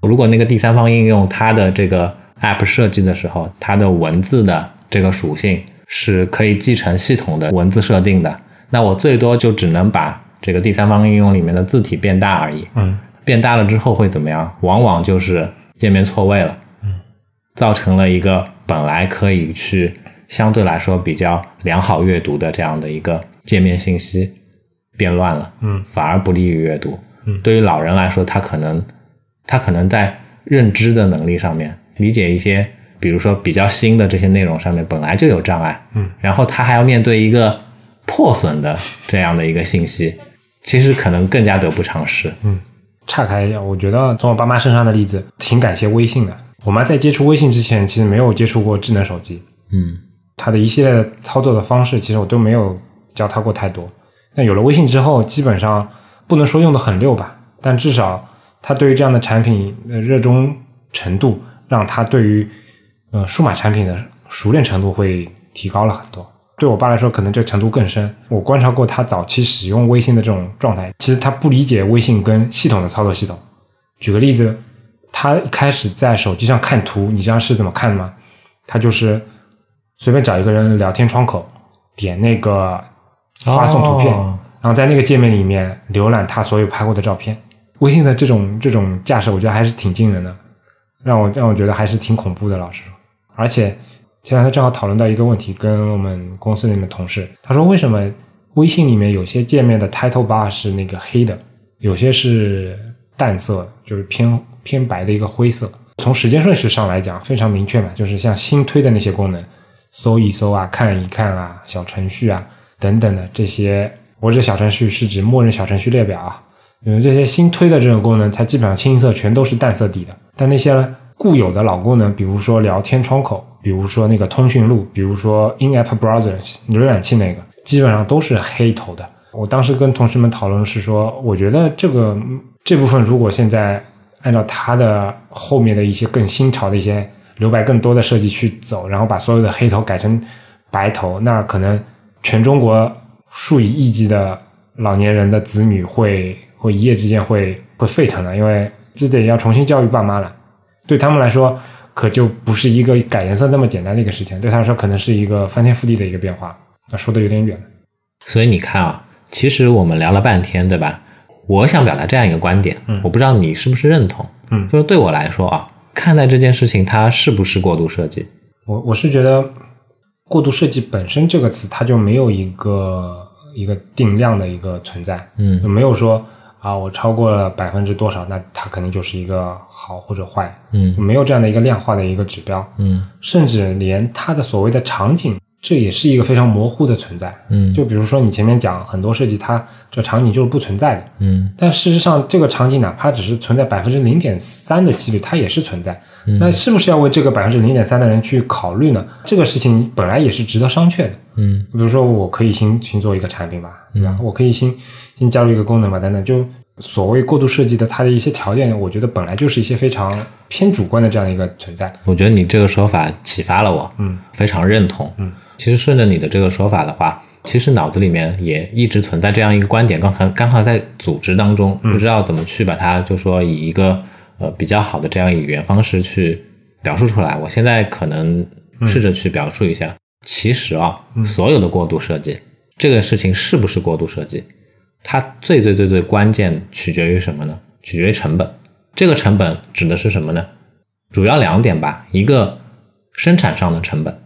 如果那个第三方应用它的这个 App 设计的时候，它的文字的这个属性是可以继承系统的文字设定的，那我最多就只能把这个第三方应用里面的字体变大而已。嗯变大了之后会怎么样？往往就是界面错位了，嗯，造成了一个本来可以去相对来说比较良好阅读的这样的一个界面信息变乱了，嗯反而不利于阅读。嗯对于老人来说，他可能他可能在认知的能力上面，理解一些比如说比较新的这些内容上面本来就有障碍，嗯，然后他还要面对一个破损的这样的一个信息，其实可能更加得不偿失。嗯岔开一下，我觉得从我爸妈身上的例子，挺感谢微信的。我妈在接触微信之前，其实没有接触过智能手机，嗯她的一系列的操作的方式，其实我都没有教她过太多。那有了微信之后，基本上不能说用的很溜吧，但至少他对于这样的产品的热衷程度，让他对于呃数码产品的熟练程度会提高了很多。对我爸来说，可能这程度更深。我观察过他早期使用微信的这种状态，其实他不理解微信跟系统的操作系统。举个例子，他一开始在手机上看图，你知道是怎么看的吗？他就是随便找一个人聊天窗口，点那个发送图片，然后在那个界面里面浏览他所有拍过的照片。微信的这种这种架势，我觉得还是挺惊人的，让我让我觉得还是挺恐怖的，老实说。而且前两天正好讨论到一个问题，跟我们公司里面的同事，他说为什么微信里面有些界面的 title bar 是那个黑的，有些是淡色，就是偏偏白的一个灰色。从时间顺序上来讲，非常明确嘛，就是像新推的那些功能，搜一搜啊，看一看啊，小程序啊等等的这些，我指小程序是指默认小程序列表啊，因为，这些新推的这种功能，它基本上清一色全都是淡色底的。但那些固有的老功能，比如说聊天窗口，比如说那个通讯录，比如说 in-app browser 浏览器那个，基本上都是黑头的。我当时跟同事们讨论是说，我觉得这个这部分如果现在按照它的后面的一些更新潮的一些留白更多的设计去走，然后把所有的黑头改成白头，那可能全中国数以亿计的老年人的子女会会一夜之间会会沸腾的，因为这得要重新教育爸妈了。对他们来说，可就不是一个改颜色那么简单的一个事情，对他来说可能是一个翻天覆地的一个变化。那说的有点远了。所以你看啊，其实我们聊了半天，对吧？我想表达这样一个观点，嗯我不知道你是不是认同。嗯就是对我来说啊，看待这件事情，它是不是过度设计？我我是觉得过度设计本身这个词，它就没有一个一个定量的一个存在，嗯就没有说啊，我超过了百分之多少，那它肯定就是一个好或者坏，嗯。没有这样的一个量化的一个指标，嗯。甚至连它的所谓的场景，这也是一个非常模糊的存在。嗯就比如说你前面讲很多设计，它这场景就是不存在的，嗯但事实上，这个场景哪怕只是存在百分之零点三的几率，它也是存在。那是不是要为这个百分之零点三的人去考虑呢？这个事情本来也是值得商榷的。嗯比如说，我可以新新做一个产品吧，对吧？我可以新新加入一个功能吧，等等。就所谓过度设计的它的一些条件，我觉得本来就是一些非常偏主观的这样一个存在。我觉得你这个说法启发了我，嗯，非常认同。嗯，其实顺着你的这个说法的话，其实脑子里面也一直存在这样一个观点，刚才刚好在组织当中，不知道怎么去把它就说以一个呃比较好的这样语言方式去表述出来。我现在可能试着去表述一下，其实啊，所有的过度设计这个事情是不是过度设计，它最最最最关键取决于什么呢？取决于成本。这个成本指的是什么呢？主要两点吧，一个生产上的成本，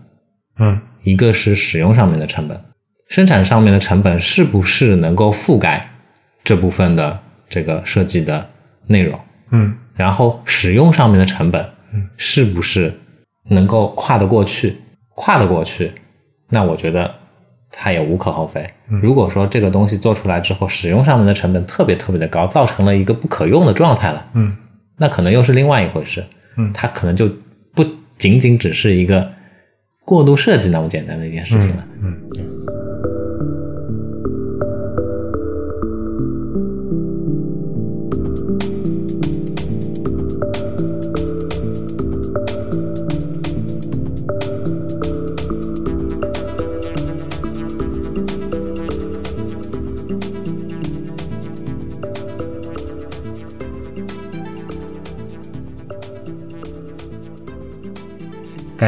嗯一个是使用上面的成本。生产上面的成本是不是能够覆盖这部分的这个设计的内容？嗯然后使用上面的成本，嗯是不是能够跨得过去？跨得过去，那我觉得它也无可厚非。如果说这个东西做出来之后，使用上面的成本特别特别的高，造成了一个不可用的状态了，嗯那可能又是另外一回事。嗯它可能就不仅仅只是一个过度设计那么简单的一件事情了。嗯，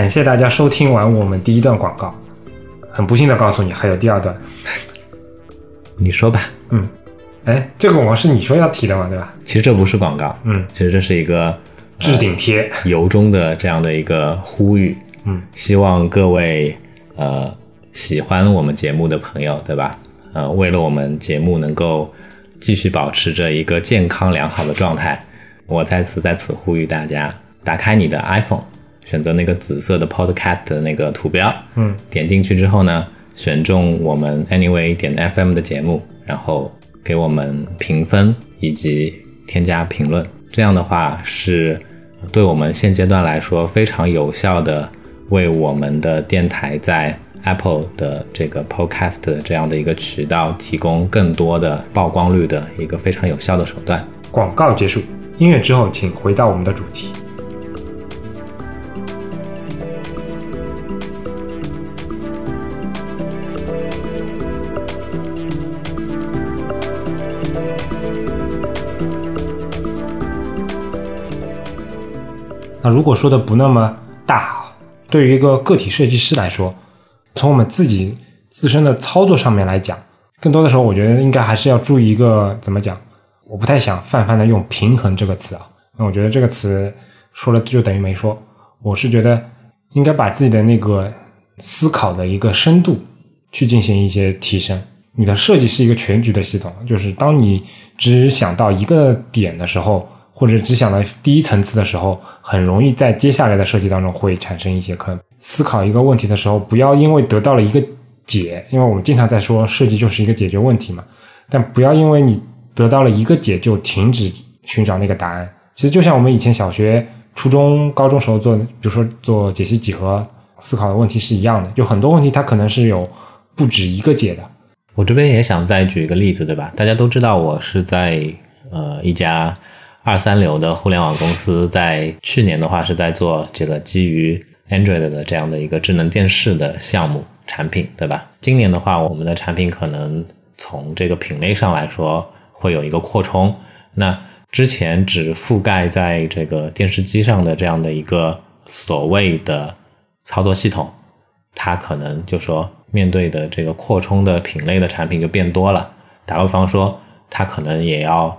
感谢大家收听完我们第一段广告。很不幸的告诉你，还有第二段。你说吧，嗯，哎，这个广告是你说要提的嘛，对吧？其实这不是广告，嗯，其实这是一个置顶贴。由衷的这样的一个呼吁。嗯，希望各位呃喜欢我们节目的朋友，对吧？呃，为了我们节目能够继续保持着一个健康良好的状态，我再次在此呼吁大家，打开你的 iPhone，选择那个紫色的 Podcast 的那个图标，嗯，点进去之后呢，选中我们 Anyway 点 FM 的节目，然后给我们评分以及添加评论。这样的话是对我们现阶段来说非常有效的，为我们的电台在 Apple 的这个 Podcast 这样的一个渠道提供更多的曝光率的一个非常有效的手段。广告结束，音乐之后，请回到我们的主题。如果说的不那么大，对于一个个体设计师来说，从我们自己自身的操作上面来讲，更多的时候，我觉得应该还是要注意一个怎么讲。我不太想泛泛的用“平衡”这个词啊，那我觉得这个词说了就等于没说。我是觉得应该把自己的那个思考的一个深度去进行一些提升。你的设计是一个全局的系统，就是当你只想到一个点的时候，或者只想到第一层次的时候，很容易在接下来的设计当中会产生一些坑。思考一个问题的时候，不要因为得到了一个解，因为我们经常在说设计就是一个解决问题嘛，但不要因为你。得到了一个解就停止寻找那个答案。其实就像我们以前小学、初中、高中时候做，比如说做解析几何思考的问题是一样的。就很多问题它可能是有不止一个解的。我这边也想再举一个例子，对吧？大家都知道我是在呃一家二三流的互联网公司，在去年的话是在做这个基于 Android 的这样的一个智能电视的项目产品，对吧？今年的话，我们的产品可能从这个品类上来说。会有一个扩充，那之前只覆盖在这个电视机上的这样的一个所谓的操作系统，它可能就说面对的这个扩充的品类的产品就变多了。打个比方说，它可能也要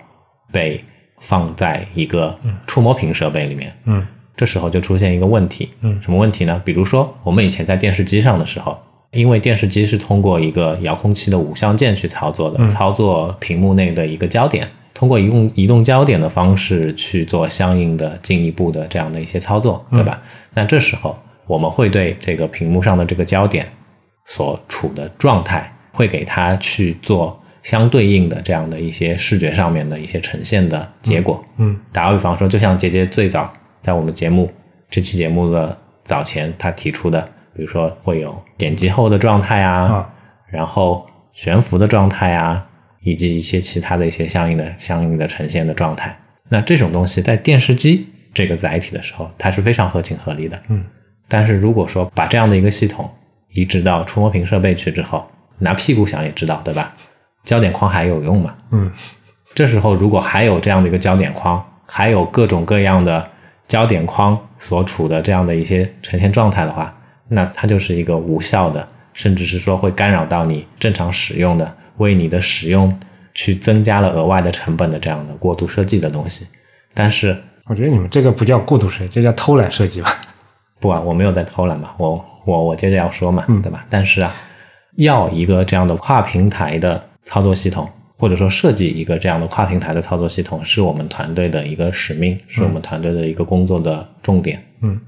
被放在一个触摸屏设备里面。嗯，这时候就出现一个问题。嗯，什么问题呢？比如说我们以前在电视机上的时候。因为电视机是通过一个遥控器的五象键去操作的，操作屏幕内的一个焦点，通过移动移动焦点的方式去做相应的进一步的这样的一些操作，对吧？那这时候我们会对这个屏幕上的这个焦点所处的状态，会给它去做相对应的这样的一些视觉上面的一些呈现的结果。嗯，打个比方说，就像杰杰最早在我们节目这期节目的早前他提出的。比如说会有点击后的状态啊，然后悬浮的状态啊，以及一些其他的一些相应的、相应的呈现的状态。那这种东西在电视机这个载体的时候，它是非常合情合理的。嗯，但是如果说把这样的一个系统移植到触摸屏设备去之后，拿屁股想也知道，对吧？焦点框还有用吗？嗯，这时候如果还有这样的一个焦点框，还有各种各样的焦点框所处的这样的一些呈现状态的话，那它就是一个无效的，甚至是说会干扰到你正常使用的，为你的使用去增加了额外的成本的这样的过度设计的东西。但是，我觉得你们这个不叫过度设计，这叫偷懒设计吧？不啊，我没有在偷懒嘛，我我我接着要说嘛，嗯对吧？但是啊，要一个这样的跨平台的操作系统，或者说设计一个这样的跨平台的操作系统，是我们团队的一个使命，是我们团队的一个工作的重点。嗯，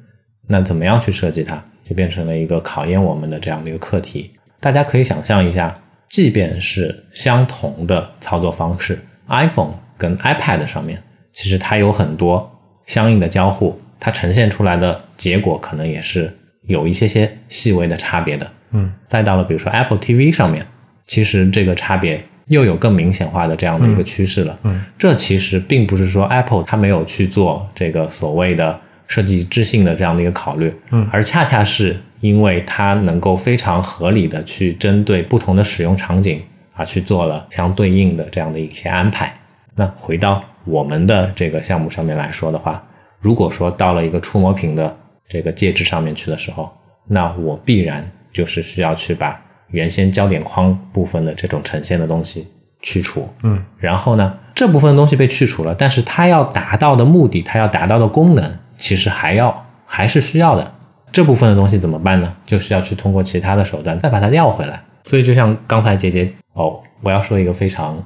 那怎么样去设计它？就变成了一个考验我们的这样的一个课题。大家可以想象一下，即便是相同的操作方式，iPhone 跟 iPad 上面，其实它有很多相应的交互，它呈现出来的结果可能也是有一些些细微的差别的。嗯，再到了比如说 Apple TV 上面，其实这个差别又有更明显化的这样的一个趋势了。嗯，这其实并不是说 Apple 它没有去做这个所谓的。设计一致性的这样的一个考虑，嗯，而恰恰是因为它能够非常合理的去针对不同的使用场景啊去做了相对应的这样的一些安排。那回到我们的这个项目上面来说的话，如果说到了一个触摸屏的这个介质上面去的时候，那我必然就是需要去把原先焦点框部分的这种呈现的东西去除，嗯，然后呢，这部分东西被去除了，但是它要达到的目的，它要达到的功能。其实还要还是需要的，这部分的东西怎么办呢？就需要去通过其他的手段再把它调回来。所以就像刚才姐姐哦，我要说一个非常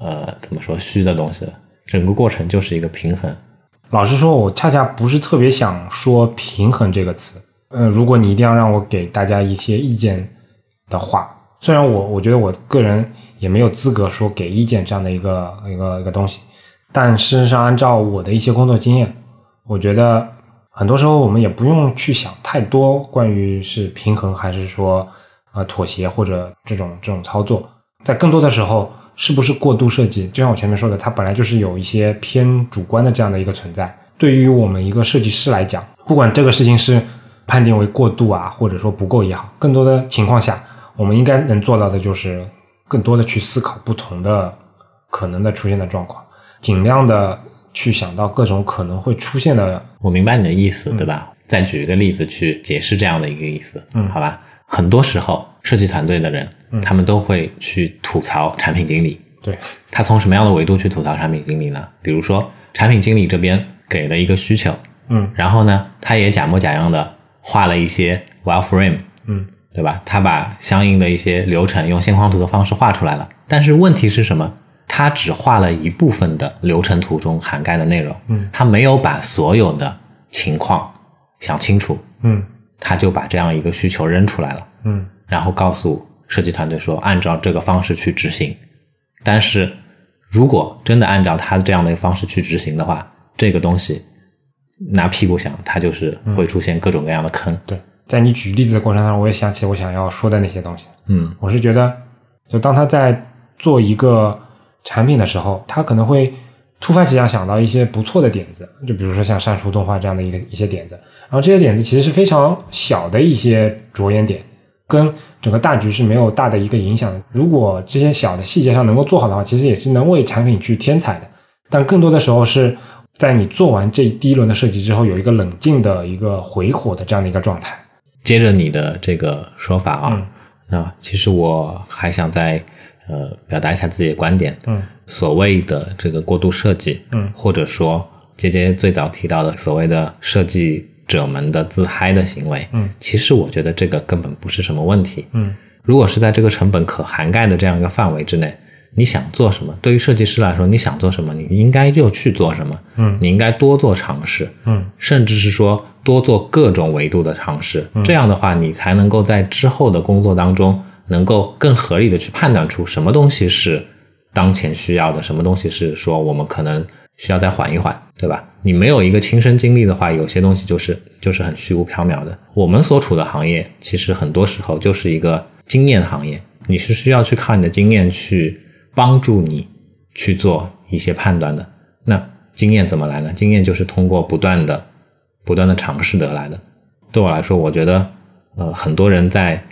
呃怎么说虚的东西了，整个过程就是一个平衡。老实说，我恰恰不是特别想说“平衡”这个词。嗯，如果你一定要让我给大家一些意见的话，虽然我我觉得我个人也没有资格说给意见这样的一个一个一个东西，但事实上，按照我的一些工作经验，我觉得很多时候我们也不用去想太多关于是平衡还是说呃妥协或者这种这种操作，在更多的时候，是不是过度设计？就像我前面说的，它本来就是有一些偏主观的这样的一个存在。对于我们一个设计师来讲，不管这个事情是判定为过度啊，或者说不够也好，更多的情况下，我们应该能做到的就是更多的去思考不同的可能的出现的状况，尽量的去想到各种可能会出现的。我明白你的意思，对吧？再举一个例子去解释这样的一个意思，嗯好吧？很多时候，设计团队的人，嗯他们都会去吐槽产品经理。对，他从什么样的维度去吐槽产品经理呢？比如说，产品经理这边给了一个需求，嗯然后呢，他也假模假样的画了一些 wireframe，嗯对吧？他把相应的一些流程用线框图的方式画出来了，但是问题是什么？他只画了一部分的流程图中涵盖的内容，嗯，他没有把所有的情况想清楚，嗯他就把这样一个需求扔出来了，嗯然后告诉设计团队说按照这个方式去执行。但是如果真的按照他这样的一个方式去执行的话，这个东西拿屁股想，它就是会出现各种各样的坑。对，在你举例子的过程当中，我也想起我想要说的那些东西。嗯我是觉得，就当他在做一个产品的时候，他可能会突发奇想想到一些不错的点子，就比如说像删除动画这样的一个一些点子，然后这些点子其实是非常小的一些着眼点，跟整个大局是没有大的一个影响的。如果这些小的细节上能够做好的话，其实也是能为产品去添彩的。但更多的时候是在你做完这第一轮的设计之后，有一个冷静的一个回火的这样的一个状态。接着你的这个说法啊，嗯那其实我还想再呃表达一下自己的观点。嗯所谓的这个过度设计，嗯或者说杰杰最早提到的所谓的设计者们的自嗨的行为，嗯其实我觉得这个根本不是什么问题。嗯如果是在这个成本可涵盖的这样一个范围之内，你想做什么，对于设计师来说，你想做什么，你应该就去做什么。嗯你应该多做尝试，嗯甚至是说多做各种维度的尝试。这样的话，你才能够在之后的工作当中，能够更合理的去判断出什么东西是当前需要的，什么东西是说我们可能需要再缓一缓，对吧？你没有一个亲身经历的话，有些东西就是就是很虚无缥缈的。我们所处的行业，其实很多时候就是一个经验行业，你是需要去靠你的经验去帮助你去做一些判断的。那经验怎么来呢？经验就是通过不断的、不断的尝试得来的。对我来说，我觉得，呃，很多人在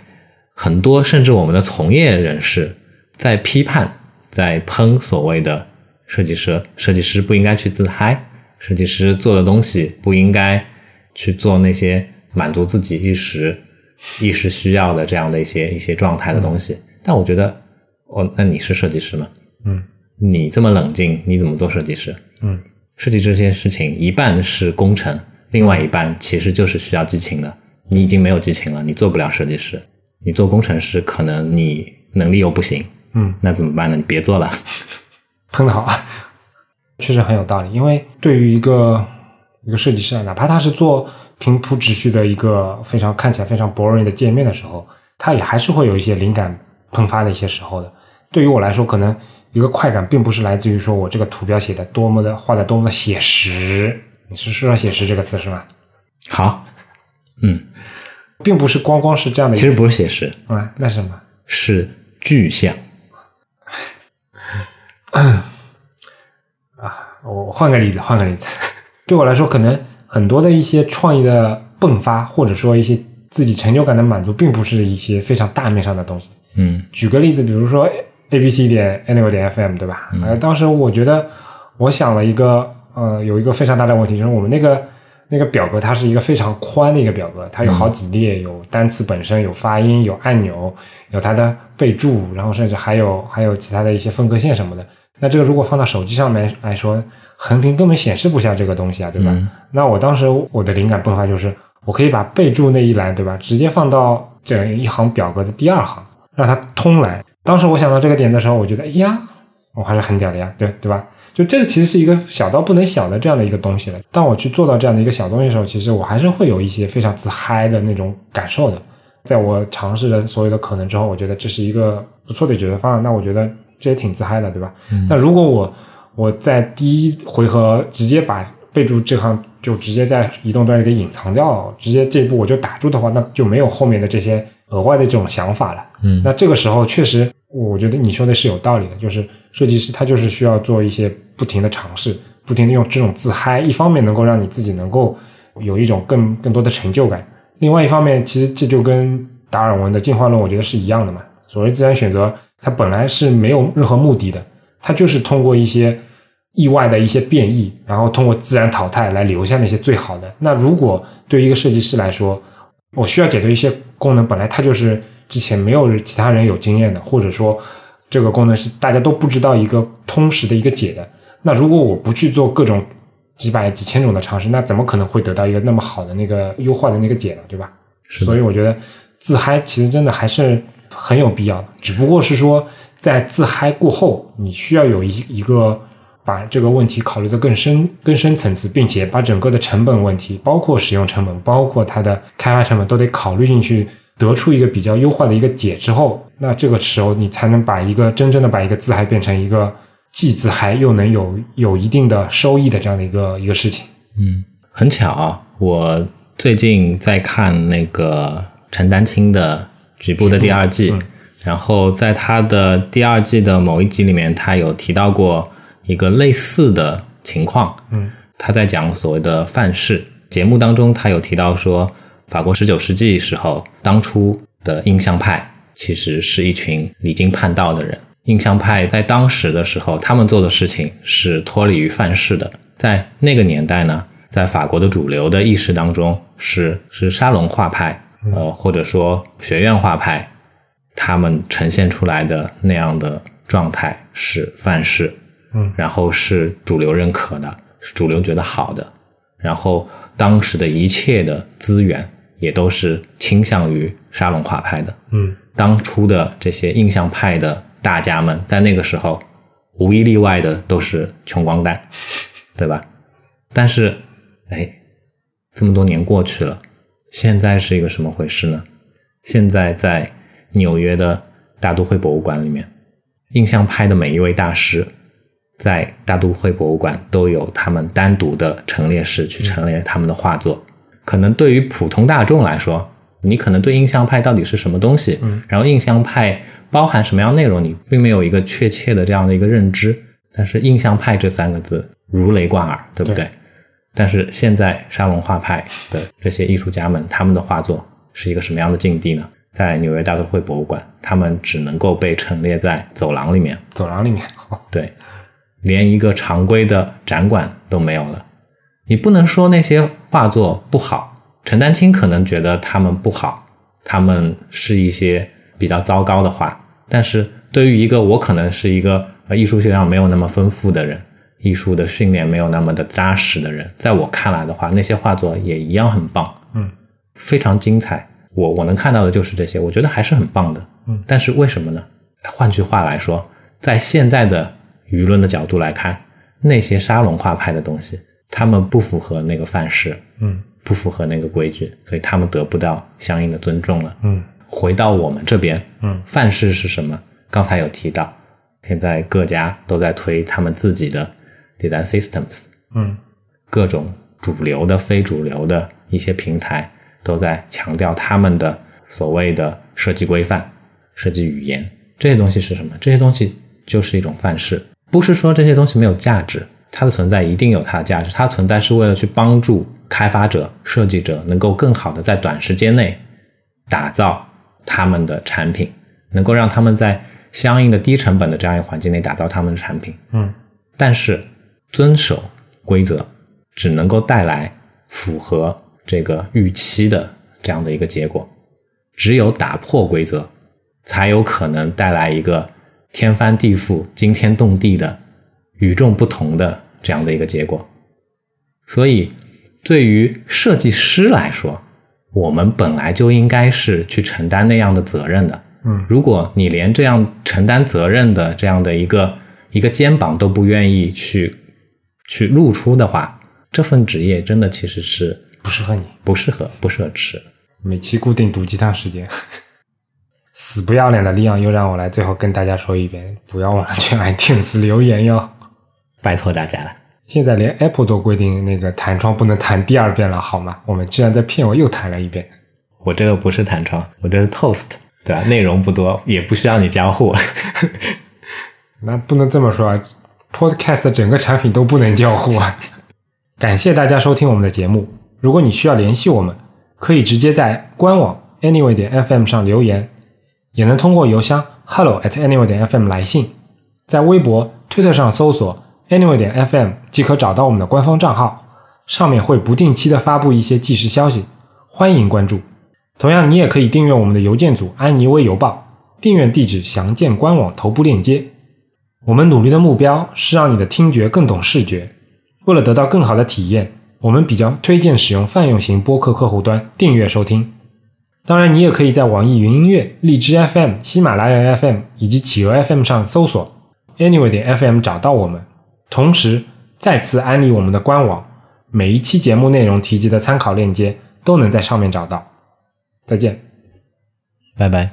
很多甚至我们的从业人士在批判、在喷所谓的设计师，设计师不应该去自嗨，设计师做的东西不应该去做那些满足自己一时一时需要的这样的一些一些状态的东西。但我觉得，哦，那你是设计师吗？嗯你这么冷静，你怎么做设计师？嗯设计这件事情一半是工程，另外一半其实就是需要激情的。你已经没有激情了，你做不了设计师。你做工程师，可能你能力又不行，嗯，那怎么办呢？你别做了。喷的好，确实很有道理。因为对于一个一个设计师啊，哪怕他是做平铺直叙的一个非常看起来非常 boring 的界面的时候，他也还是会有一些灵感喷发的一些时候的。对于我来说，可能一个快感并不是来自于说我这个图标写的多么的画的多么的写实，你是说写实这个词是吗？好，嗯，并不是光光是这样的一个，其实不是写实，啊，那是什么？是具象。啊我换个例子，换个例子，对我来说，可能很多的一些创意的迸发，或者说一些自己成就感的满足，并不是一些非常大面上的东西。嗯举个例子，比如说 A B C 点 Anyway 点 FM，对吧？呃，当时我觉得，我想了一个，呃，有一个非常大的问题，就是我们那个那个表格，它是一个非常宽的一个表格，它有好几列，有单词本身，有发音，有按钮，有它的备注，然后甚至还有还有其他的一些分割线什么的。那这个如果放到手机上面来说，横屏根本显示不下这个东西啊，对吧？嗯那我当时我的灵感迸发就是，我可以把备注那一栏，对吧，直接放到整一行表格的第二行，让它通来。当时我想到这个点的时候，我觉得，哎呀，我还是很屌的呀，对对吧？就这个其实是一个小到不能小的这样的一个东西了。当我去做到这样的一个小东西的时候，其实我还是会有一些非常自嗨的那种感受的。在我尝试了所有的可能之后，我觉得这是一个不错的解决方案。那我觉得这也挺自嗨的，对吧？那如果我我在第一回合直接把备注这行就直接在移动端给隐藏掉，直接这一步我就打住的话，那就没有后面的这些额外的这种想法了。嗯那这个时候确实，我觉得你说的是有道理的，就是设计师他就是需要做一些不停的尝试，不停的用这种自嗨，一方面能够让你自己能够有一种更更多的成就感，另外一方面，其实这就跟达尔文的进化论我觉得是一样的嘛。所谓自然选择，它本来是没有任何目的的，它就是通过一些意外的一些变异，然后通过自然淘汰来留下那些最好的。那如果对于一个设计师来说，我需要解决一些功能，本来它就是之前没有其他人有经验的，或者说这个功能是大家都不知道一个通识的一个解的。那如果我不去做各种几百几千种的尝试，那怎么可能会得到一个那么好的那个优化的那个解呢？对吧？是所以我觉得自嗨其实真的还是很有必要的，只不过是说在自嗨过后，你需要有一一个把这个问题考虑的更深更深层次，并且把整个的成本问题，包括使用成本，包括它的开发成本都得考虑进去，得出一个比较优化的一个解之后，那这个时候你才能把一个真正的把一个自嗨变成一个既自嗨又能有有一定的收益的这样的一个一个事情。嗯，很巧啊，我最近在看那个陈丹青的《局部》的第二季，嗯然后在他的第二季的某一集里面，他有提到过一个类似的情况。嗯他在讲所谓的范式节目当中，他有提到说，法国十九世纪时候，当初的印象派其实是一群离经叛道的人。印象派在当时的时候，他们做的事情是脱离于范式的。在那个年代呢，在法国的主流的意识当中是是沙龙画派，呃，或者说学院画派，他们呈现出来的那样的状态是范式。嗯然后是主流认可的，是主流觉得好的，然后当时的一切的资源也都是倾向于沙龙画派的。嗯当初的这些印象派的大家们，在那个时候无一例外的都是穷光蛋，对吧？但是，哎，这么多年过去了，现在是一个什么回事呢？现在在纽约的大都会博物馆里面，印象派的每一位大师，在大都会博物馆都有他们单独的陈列室去陈列他们的画作。可能对于普通大众来说，你可能对印象派到底是什么东西，嗯然后印象派包含什么样内容，你并没有一个确切的这样的一个认知。但是印象派这三个字如雷贯耳，对不对？对但是现在沙龙画派的这些艺术家们，他们的画作是一个什么样的境地呢？在纽约大都会博物馆，他们只能够被陈列在走廊里面，走廊里面，对，连一个常规的展馆都没有了。你不能说那些画作不好，陈丹青可能觉得他们不好，他们是一些比较糟糕的画。但是对于一个我可能是一个呃艺术修养没有那么丰富的人，艺术的训练没有那么的扎实的人，在我看来的话，那些画作也一样很棒，嗯非常精彩。我我能看到的就是这些，我觉得还是很棒的。嗯但是为什么呢？换句话来说，在现在的舆论的角度来看，那些沙龙画派的东西，他们不符合那个范式，嗯不符合那个规矩，所以他们得不到相应的尊重了。嗯回到我们这边，嗯范式是什么？刚才有提到，现在各家都在推他们自己的 design systems，嗯各种主流的、非主流的一些平台都在强调他们的所谓的设计规范、设计语言。这些东西是什么？这些东西就是一种范式，不是说这些东西没有价值，它的存在一定有它的价值。它存在是为了去帮助开发者、设计者能够更好的在短时间内打造他们的产品，能够让他们在相应的低成本的这样一个环境内打造他们的产品。嗯但是遵守规则只能够带来符合这个预期的这样的一个结果，只有打破规则，才有可能带来一个天翻地覆、惊天动地的与众不同的这样的一个结果。所以，对于设计师来说，我们本来就应该是去承担那样的责任的。嗯如果你连这样承担责任的这样的一个一个肩膀都不愿意去去露出的话，这份职业真的其实是不适合你，不适合不适合吃。每期固定毒鸡汤时间。死不要脸的利昂又让我来最后跟大家说一遍，不要忘了去 iTunes 留言哟，拜托大家了。现在连 Apple 都规定那个弹窗不能弹第二遍了，好吗？我们居然在骗我又弹了一遍。我这个不是弹窗，我这是 Toast，对吧？内容不多，也不需要你交互。那不能这么说啊，Podcast 整个产品都不能交互啊。感谢大家收听我们的节目。如果你需要联系我们，可以直接在官网 Anyway 点 FM 上留言。也能通过邮箱 hello at anyway 点 fm 来信，在微博、推特上搜索 anyway 点 fm 即可找到我们的官方账号，上面会不定期的发布一些即时消息，欢迎关注。同样，你也可以订阅我们的邮件组安妮微邮报，订阅地址详见官网头部链接。我们努力的目标是让你的听觉更懂视觉。为了得到更好的体验，我们比较推荐使用泛用型播客客户端订阅收听。当然，你也可以在网易云音乐、荔枝 FM、喜马拉雅 FM 以及企鹅 FM 上搜索 Anyway 点 FM 找到我们。同时，再次安利我们的官网，每一期节目内容提及的参考链接都能在上面找到。再见，拜拜。